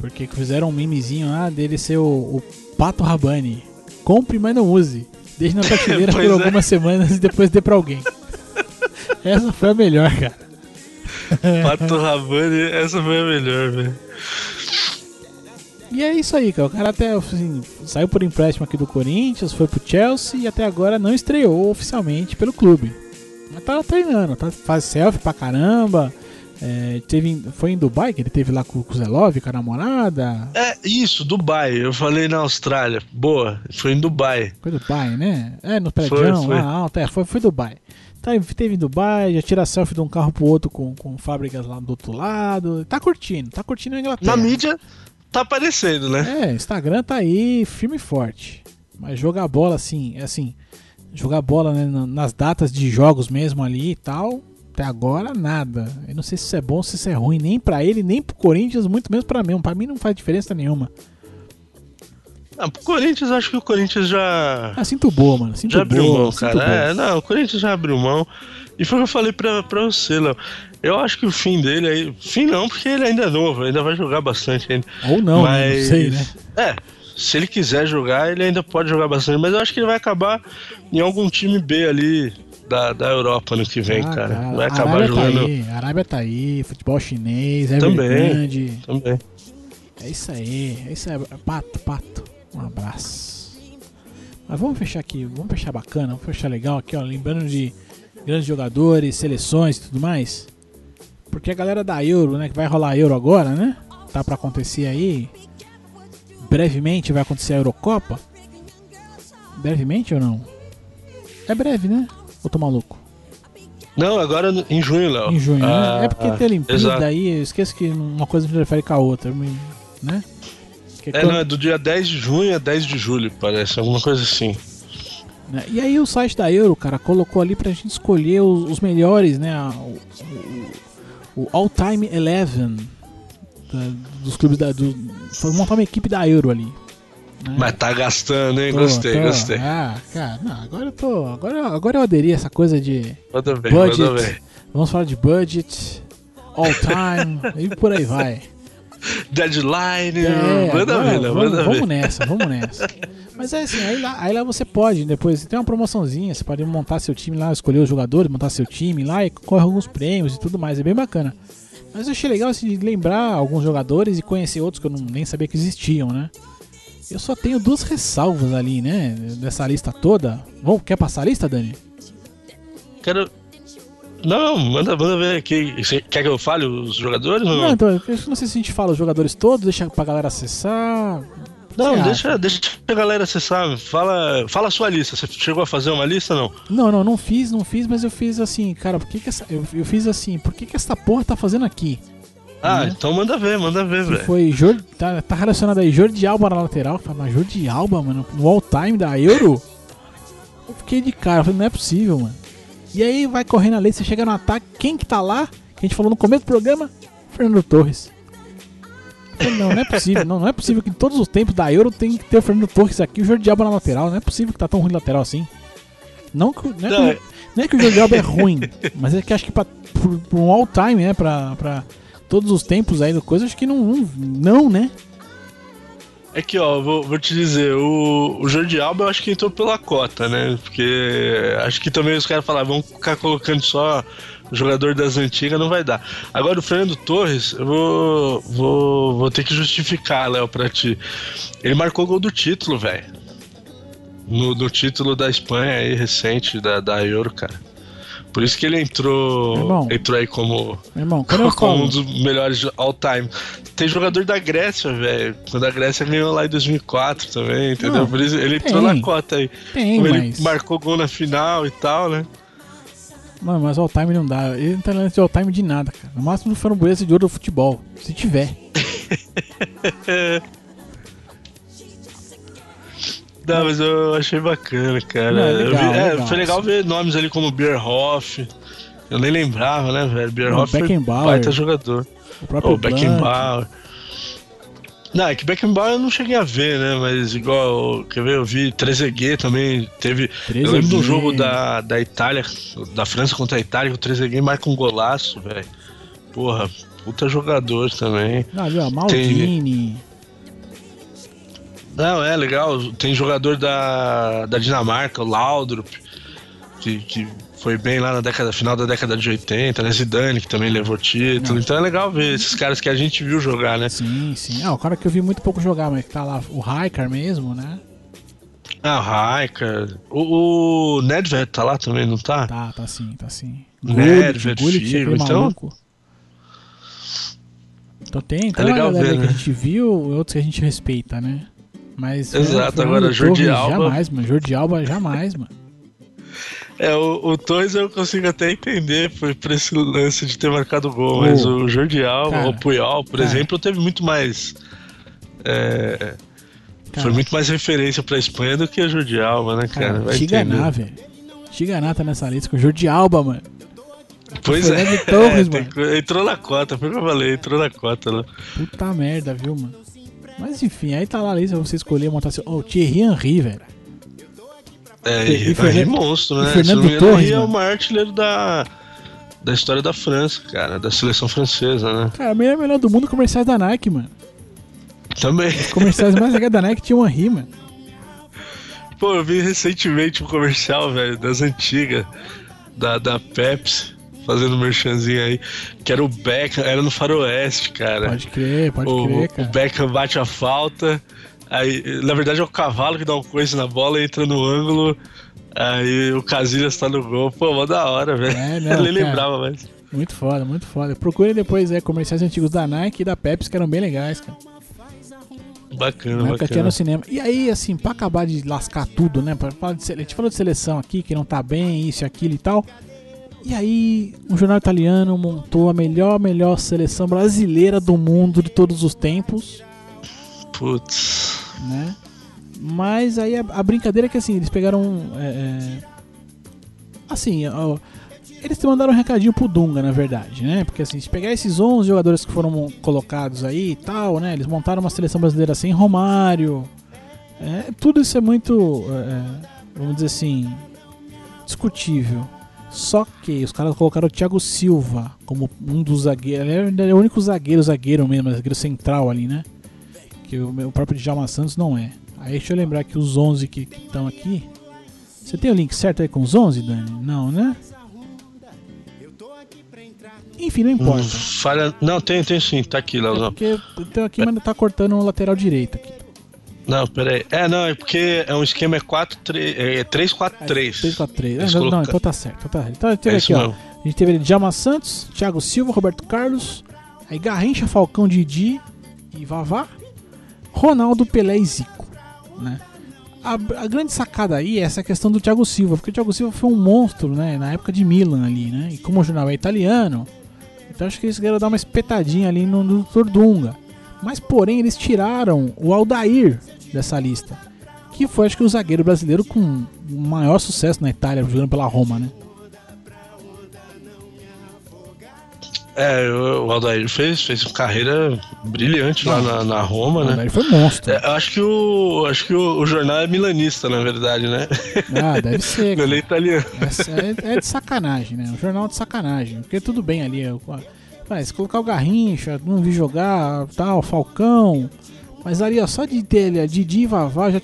Porque fizeram um memezinho lá dele ser o, o Pato Rabanne. Compre, mas não use. Deixe na prateleira por é. algumas semanas e depois dê pra alguém. Essa foi a melhor, cara. Pato Rabanne, essa foi a melhor, velho. E é isso aí, cara. O cara até assim, saiu por empréstimo aqui do Corinthians, foi pro Chelsea e até agora não estreou oficialmente pelo clube. Mas tá treinando, tá, faz selfie pra caramba. É, teve, foi em Dubai que ele teve lá com, com o Zelov, com a namorada. É, isso, Dubai. Eu falei na Austrália. Boa, foi em Dubai. Foi Dubai, né? É, no prédio Foi, foi. lá alto. É, foi, foi Dubai. Tá, teve em Dubai, já tira selfie de um carro pro outro com, com fábricas lá do outro lado. Tá curtindo, tá curtindo a Inglaterra. Na mídia tá aparecendo, né? É, Instagram tá aí firme e forte. Mas jogar bola assim, é assim, jogar bola né, na- nas datas de jogos mesmo ali e tal, até agora nada. Eu não sei se isso é bom se isso é ruim, nem pra ele, nem pro Corinthians, muito menos pra mim. Pra mim não faz diferença nenhuma. Ah, pro Corinthians, acho que o Corinthians já. Ah, sinto boa, mano. Sinto Já abriu boa, mão, cara. É, não, o Corinthians já abriu mão. E foi o que eu falei pra, pra você, Léo. Eu acho que o fim dele aí. Fim não, porque ele ainda é novo, ainda vai jogar bastante ainda. Ou não, né? mas, não sei, né? É, se ele quiser jogar, ele ainda pode jogar bastante. Mas eu acho que ele vai acabar em algum time B ali da, da Europa no que vem, Ah, cara. cara, Vai acabar Arábia jogando Tá aí, Arábia tá aí, futebol chinês, Também. Evergrande. também. É isso aí, é isso aí. Pato, pato. Um abraço. Mas vamos fechar aqui, vamos fechar bacana, vamos fechar legal aqui, ó. Lembrando de grandes jogadores, seleções e tudo mais. Porque a galera da Euro, né? Que vai rolar a Euro agora, né? Tá pra acontecer aí. brevemente vai acontecer a Eurocopa? Brevemente ou não? É breve, né? Ou tô maluco? Não, agora em junho, Léo. Em junho, Ah, né? É porque tem Olimpíada aí, eu esqueço que uma coisa me refere com a outra, né? Que É, quando- não, é do dia 10 de junho a 10 de julho, parece, alguma coisa assim. né? E aí o site da Euro, cara, colocou ali pra gente escolher os, os melhores, né? O, All Time Eleven da- dos clubes da. Do, foi montar uma equipe da Euro ali. né? Mas tá gastando, hein? Tô, gostei, tô. gostei. Ah, cara, não, agora eu tô. Agora, agora eu aderi a essa coisa de Manda bem, manda budget. bem. Vamos falar de budget, all time e por aí vai. Deadline, É, manda ver, vamos, manda vamos ver. nessa, vamos nessa. Mas é assim, aí lá, aí lá você pode, depois tem uma promoçãozinha, você pode montar seu time lá, escolher os jogadores, montar seu time lá e corre alguns prêmios e tudo mais, é bem bacana. Mas eu achei legal assim, de lembrar alguns jogadores e conhecer outros que eu não, nem sabia que existiam, né? Eu só tenho duas ressalvas ali, né? Dessa lista toda. Vamos, quer passar a lista, Dani? Quero. Não, manda, manda ver aqui. Você Quer que eu fale os jogadores Não, não? então, eu não sei se a gente fala os jogadores todos, deixa pra galera acessar. Não, Você deixa, acha? deixa a galera acessar. Fala, fala a sua lista. Você chegou a fazer uma lista ou não? Não, não, não fiz, não fiz, mas eu fiz assim, cara, por que que essa. Eu, eu fiz assim, por que que essa porra tá fazendo aqui? Ah, Né? então manda ver, manda ver, velho. foi Jor, tá, tá relacionado aí Jordi Alba na lateral. Falei, mas Jordi Alba, mano, no all time da Euro? Eu fiquei de cara, eu falei, não é possível, mano. E aí vai correndo a lei, você chega no ataque, quem que tá lá? Que a gente falou no começo do programa? Fernando Torres. Não, não é possível, não, não é possível que em todos os tempos da Euro tem que ter o Fernando Torres aqui e o Jordi Alba na lateral. Não é possível que tá tão ruim lateral assim. Não, que, não, é, Não, que, o- não é que o Jordi Alba é ruim, mas é que acho que pra, por, por um all time, né, pra, pra todos os tempos aí do coisa, acho que não, não, não né? É que, ó, vou, vou te dizer, o, o Jordi Alba eu acho que entrou pela cota, né? Porque acho que também os caras falaram, vamos ficar colocando só jogador das antigas, não vai dar. Agora o Fernando Torres, eu vou, vou, vou ter que justificar, Léo, pra ti. Ele marcou o gol do título, velho. No, no título da Espanha aí, recente, da, da Euro, cara. Por isso que ele entrou, Irmão. entrou aí como, irmão, como falo, um dos melhores all time. Tem jogador da Grécia, velho. Quando a Grécia ganhou lá em 2004 também, entendeu? Não, Por isso ele entrou tem. na cota aí. tem, Como ele mas... marcou gol na final e tal, né? Mano, mas all time não dá. Ele não tá lance de all time de nada, cara. No máximo foi no de ouro do futebol. Se tiver. Não, mas eu achei bacana, cara. Não, é legal, vi- é, legal. foi legal ver nomes ali como Bierhoff. Eu nem lembrava, né, velho? Bierhoff foi Beckenbauer. baita jogador. O próprio O Blanc. Beckenbauer. Não, é que Beckenbauer eu não cheguei a ver, né? Mas igual, quer ver, eu vi Trezeguet também, teve... Eu lembro do Trezeguet. jogo da, da Itália, da França contra a Itália, que o Trezeguet marca um golaço, velho. Porra, puta jogador também. Não, ali, ó, Maldini. Não, é legal. Tem jogador da, da Dinamarca, o Laudrup, que, que foi bem lá na década, final da década de 80, né? Zidane, que também levou título. Não. Então é legal ver esses caras que a gente viu jogar, né? Sim, sim. Ah, o cara que eu vi muito pouco jogar, mas que tá lá, o Raikar mesmo, né? Ah, o Raika. O, o Nedved tá lá também, não tá? Tá, tá sim, tá sim. Nedved, Gullit, Figo, então- maluco. Então tem, tem É legal ver, aí que né? a gente viu e outros que a gente respeita, né? Mas Exato, Fernando agora Jordi Torres, Alba- Jamais, mano. Jordi Alba jamais, mano. É, o, o Torres eu consigo até entender por, por esse lance de ter marcado gol, mas Ô, o Jordi Alba, cara, o Puyol, por cara. exemplo, teve muito mais. é, foi muito mais referência pra Espanha do que o Jordi Alba, né, cara? cara, entender. velho. Tiganá tá nessa lista com o Jordi Alba, mano. Pois é, Torres, é, mano. entrou na cota, foi o que eu falei, entrou na cota lá. Puta merda, viu, mano? Mas enfim, aí tá lá a lista pra você escolher montar seu. Ô, Thierry Henry, velho. É, E- e, e Henry Fernando- monstro, e né? Fernando me engano, Torres, é o maior artilheiro da, da história da França, cara, da seleção francesa, né? Cara, melhor melhor do mundo comerciais da Nike, mano. Também. Os comerciais mais legais da Nike tinham o Henry, mano. Pô, eu vi recentemente um comercial, velho, das antigas, da, da Pepsi, fazendo merchanzinho aí, que era o Beckham, era no faroeste, cara. Pode crer, pode o, crer, o cara. Beckham bate a falta, aí, na verdade é o cavalo que dá um coice na bola, entra no ângulo, aí o Casillas tá no gol. Pô, mó da hora, velho. É, não, cara. lembrava, mas... Muito foda, muito foda. Procure depois é, comerciais antigos da Nike e da Pepsi que eram bem legais, cara. Bacana, Na época tinha bacana. no cinema. E aí, assim, pra acabar de lascar tudo, né? Pra falar de a gente falou de seleção aqui, que não tá bem, isso e aquilo e tal. E aí, um jornal italiano montou a melhor, melhor seleção brasileira do mundo de todos os tempos, Putz. né? Mas aí a, a brincadeira é que, assim, eles pegaram. é, é, assim, ó, eles mandaram um recadinho pro Dunga, na verdade, né? Porque, assim, se pegar esses 11 jogadores que foram colocados aí e tal, né? Eles montaram uma seleção brasileira sem Romário. É, tudo isso é muito, é, vamos dizer assim, discutível. Só que os caras colocaram o Thiago Silva como um dos zagueiros. Ele é o único zagueiro, zagueiro mesmo, zagueiro central ali, né? Que o, próprio Djalma Santos não é. Aí deixa eu lembrar que os 11 que estão aqui. Você tem o link certo aí com os 11, Dani? Não, né? Enfim, não importa. Hum, falha. Não, tem, tem sim, tá aqui, É Leozão. porque eu tenho aqui, mas tá cortando o lateral direito aqui. Não, peraí. É, não, é porque é um esquema é 4, 3, é 3, 4, 3. 3 4 3 Eles não, então tá certo. Então, tá, então teve É aqui, ó. A gente teve ali Djalma Santos, Thiago Silva, Roberto Carlos, aí Garrincha, Falcão, Didi e Vavá, Ronaldo, Pelé e Zico, né? A, a grande sacada aí é essa questão do Thiago Silva, porque o Thiago Silva foi um monstro, né, na época de Milan ali, né? E como o jornal é italiano, então acho que eles queriam dar uma espetadinha ali no, no Dr. Dunga. Mas porém eles tiraram o Aldair dessa lista, que foi acho que o zagueiro brasileiro com o maior sucesso na Itália, jogando pela Roma, né? É, o o Aldair fez, fez uma carreira brilhante lá na, na Roma, O né? Aldair foi monstro. É, acho que o. Acho que o, o jornal é milanista, na verdade, né? Ah, deve ser. Não, ele é italiano. É, é de sacanagem, né? Um jornal de sacanagem. Porque tudo bem ali. eu- Mas se colocar o Garrincha, não vi jogar, tal, Falcão. Mas ali, ó, só de ter ele, a Didi e Vavá, já,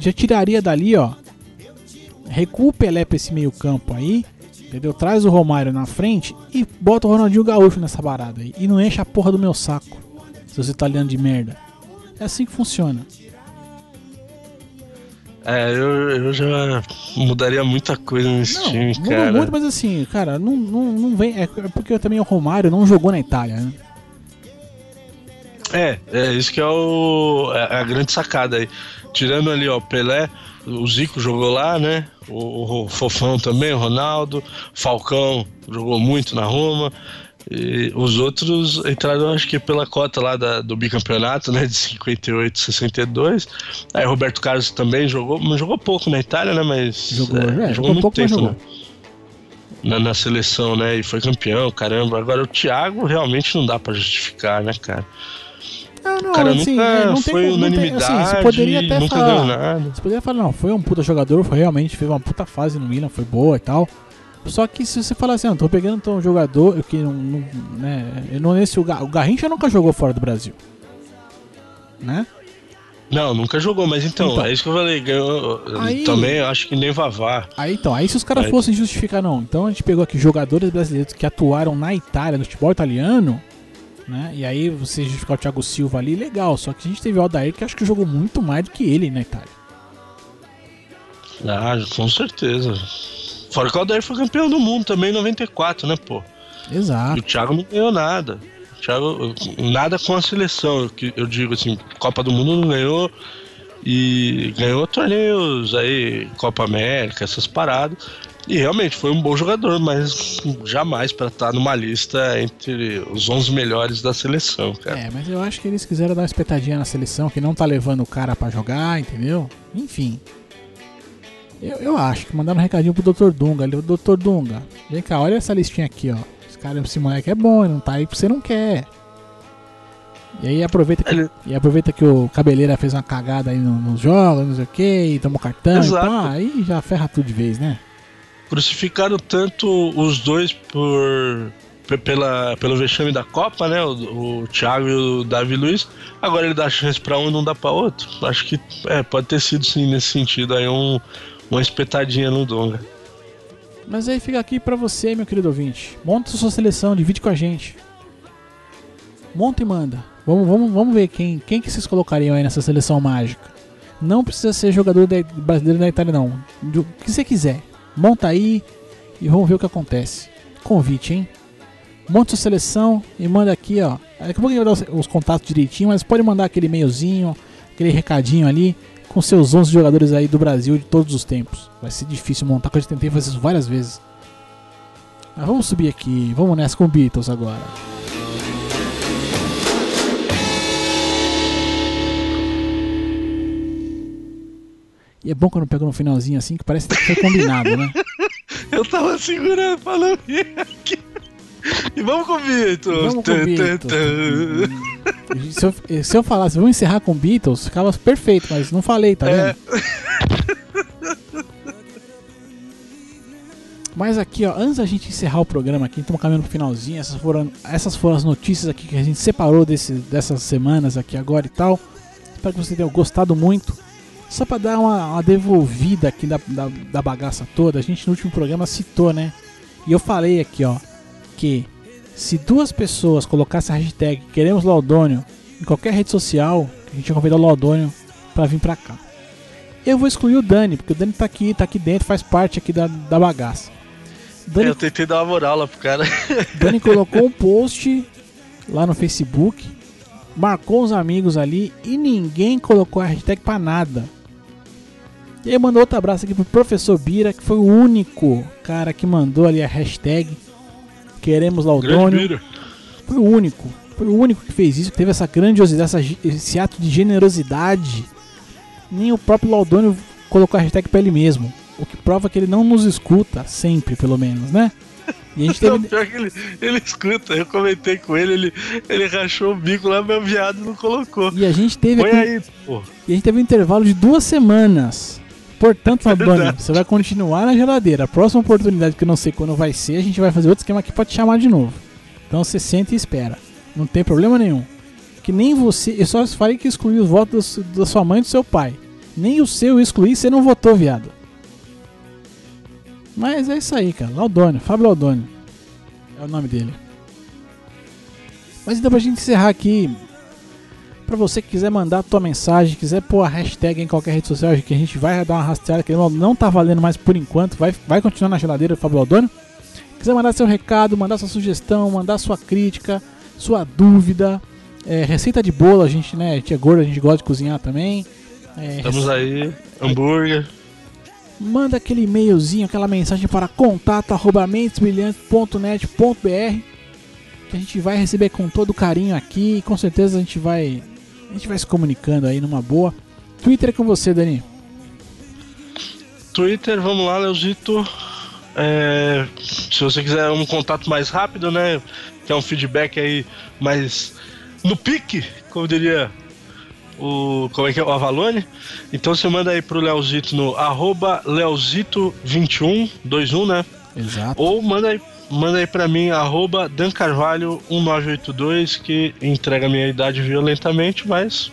já tiraria dali, ó. Recua o Pelé pra esse meio campo aí. Entendeu? Traz o Romário na frente e bota o Ronaldinho Gaúcho nessa barada aí. E não enche a porra do meu saco. Seus italianos de merda. É assim que funciona. É, eu, eu já mudaria muita coisa nesse Não, time, muda cara. muito, mas assim, cara, não, não, não vem. É porque também o Romário não jogou na Itália, né? É, é isso que é, o, é a grande sacada aí. Tirando ali, ó, Pelé, o Zico jogou lá, né? O, o Fofão também, o Ronaldo, Falcão jogou muito na Roma. E os outros entraram, acho que pela cota lá da- do bicampeonato, né? De 58, 62. Aí Roberto Carlos também jogou, mas jogou pouco na Itália, né? Mas Jogou, é, é, jogou pouco, mas jogou. né? Na, na seleção, né? E foi campeão, caramba. Agora o Thiago realmente não dá pra justificar, né, cara? Não, não, cara assim, nunca é, não tem foi como- não tem- unanimidade, assim, você poderia até nunca falar- ganhou nada. Você poderia falar, não, foi um puta jogador, foi realmente fez uma puta fase no Milan, foi boa e tal. Só que se você falar assim, não, tô pegando então, um jogador que não, não né, eu não nesse o, Ga- o Garrincha nunca jogou fora do Brasil. Né? Não, nunca jogou, mas então, Então. é isso que eu falei. Ganhou, Aí- também acho que nem Vavá. Aí então, aí se os caras fossem justificar, não, então a gente pegou aqui jogadores brasileiros que atuaram na Itália, no futebol italiano, né? E aí você justificar o Thiago Silva ali, legal. Só que a gente teve o Aldair que acho que jogou muito mais do que ele na Itália. Ah, com certeza. Fora que o Aldair foi campeão do mundo também em 94, né, pô? E o Exato. Thiago não ganhou nada. O Thiago, nada com a seleção. Que- eu digo assim, Copa do Mundo não ganhou. E ganhou torneios aí, Copa América, essas paradas. E realmente foi um bom jogador, mas jamais pra estar numa lista entre os 11 melhores da seleção, cara. É, mas eu acho que eles quiseram dar uma espetadinha na seleção, que não tá levando o cara pra jogar, entendeu? Enfim. Eu, eu acho que mandaram um recadinho pro Dr. Dunga ali. Dr. Dunga, vem cá, olha essa listinha aqui, ó. Esse cara, esse moleque é bom, ele não tá aí porque você não quer. E aí aproveita que, Ele- e aproveita que o Cabeleira fez uma cagada aí no- nos jogos, não sei o que, e tomou cartão Exato. e pá, aí já ferra tudo de vez, né? Crucificaram tanto os dois por pe- pela, pelo vexame da Copa, né? O, o Thiago e o Davi Luiz. Agora ele dá chance pra um e não dá pra outro. Acho que é, pode ter sido sim nesse sentido aí um, uma espetadinha no Donga. Mas aí fica aqui pra você, meu querido ouvinte. Monta sua seleção, divide com a gente. Monta e manda. Vamos, vamos, vamos ver quem, quem que vocês colocariam aí nessa seleção mágica. Não precisa ser jogador brasileiro da Itália, não. O que você quiser. Monta aí e vamos ver o que acontece. Convite, hein? Monta sua seleção e manda aqui, ó. Daqui a pouco gente vai dar os, os contatos direitinho, mas pode mandar aquele e-mailzinho aquele recadinho ali com seus 11 jogadores aí do Brasil de todos os tempos. Vai ser difícil montar, porque eu já tentei fazer isso várias vezes. Mas vamos subir aqui, vamos nessa com Beatles agora. E é bom quando pega no finalzinho assim, que parece que foi combinado, né? Eu tava segurando vir aqui. E vamos com Beatles. Vamos com Beatles. Se eu, se eu falasse, vamos encerrar com Beatles, ficava perfeito, mas não falei, tá vendo? É. Mas aqui, ó, antes da gente encerrar o programa aqui, estamos caminhando pro finalzinho. Essas foram, essas foram as notícias aqui que a gente separou desse, dessas semanas aqui agora e tal. Espero que você tenha gostado muito. Só pra dar uma, uma devolvida aqui da, da, da bagaça toda, a gente no último programa citou, né? E eu falei aqui, ó, que se duas pessoas colocassem a hashtag Queremos Laudônio em qualquer rede social, a gente ia convidar o Laudônio pra vir pra cá. Eu vou excluir o Dani, porque o Dani tá aqui, tá aqui dentro, faz parte aqui da, da bagaça. Dani, Eu tentei dar uma moral lá pro cara. Dani colocou um post lá no Facebook, marcou os amigos ali e ninguém colocou a hashtag pra nada. E aí mandou outro abraço aqui pro professor Bira, que foi o único cara que mandou ali a hashtag Queremos Laudônio. Foi o único. Foi o único que fez isso, que teve essa grandiosidade, essa esse ato de generosidade. Nem o próprio Laudônio colocou a hashtag pra ele mesmo. O que prova que ele não nos escuta, sempre, pelo menos, né? E a gente Não, teve. pior que ele, ele escuta, eu comentei com ele, ele, ele rachou o bico lá, meu viado não colocou. E a gente teve Põe aqui- aí, pô. E a gente teve um intervalo de duas semanas. Portanto, verdade. você vai continuar na geladeira. A próxima oportunidade, que eu não sei quando vai ser, a gente vai fazer outro esquema aqui pra te chamar de novo. Então você senta e espera. Não tem problema nenhum. Que nem você. Eu só falei que excluí os votos da sua mãe e do seu pai. Nem o seu eu excluí, você não votou, viado. Mas é isso aí, cara. Laudônio, Fábio Laudônio. É o nome dele. Mas então pra gente encerrar aqui, Pra você que quiser mandar a tua mensagem, quiser pôr a hashtag em qualquer rede social, que a gente vai dar uma rastreada, que não tá valendo mais por enquanto, vai, vai continuar na geladeira do Fábio Aldônio. Quiser mandar seu recado, mandar sua sugestão, mandar sua crítica, sua dúvida, é, receita de bolo, a gente, né, a gente é gordo, a gente gosta de cozinhar também. É, Estamos aí, hambúrguer. manda aquele e-mailzinho, aquela mensagem para contato@mentesbrilhantes.net.br que a gente vai receber com todo carinho aqui e com certeza a gente vai a gente vai se comunicando aí numa boa. Twitter é com você, Dani. Twitter, vamos lá, Leozito. É, se você quiser um contato mais rápido, né? Que é um feedback aí mais no pique, como diria o. Como é que é? O Avalone. Então você manda aí pro Leozito no arroba Leozito21, 21, né? Exato. Ou manda aí, manda aí pra mim, arroba Dan Carvalho 1982, que entrega a minha idade violentamente, mas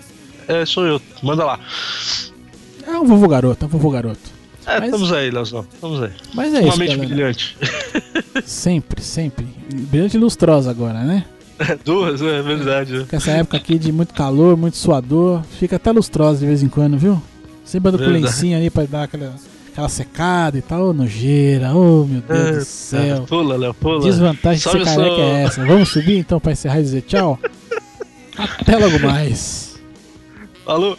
é, sou eu. Manda lá. É um vovô garoto, é um vovô garoto. É, Mas- estamos aí, Leozão. Estamos aí. Mas é Uma isso, mente galera. brilhante. Sempre, sempre. Brilhante e lustrosa agora, né? Duas, é verdade. né? Com essa época aqui de muito calor, muito suador, fica até lustrosa de vez em quando, viu? Sempre anda com lencinho ali pra dar aquela, aquela secada e tal. Ô, nojeira, ô meu Deus do céu. Pula, Léo, pula. Desvantagem de Sobe ser o careca é essa. Vamos subir então pra encerrar e dizer tchau? Até logo mais. Falou.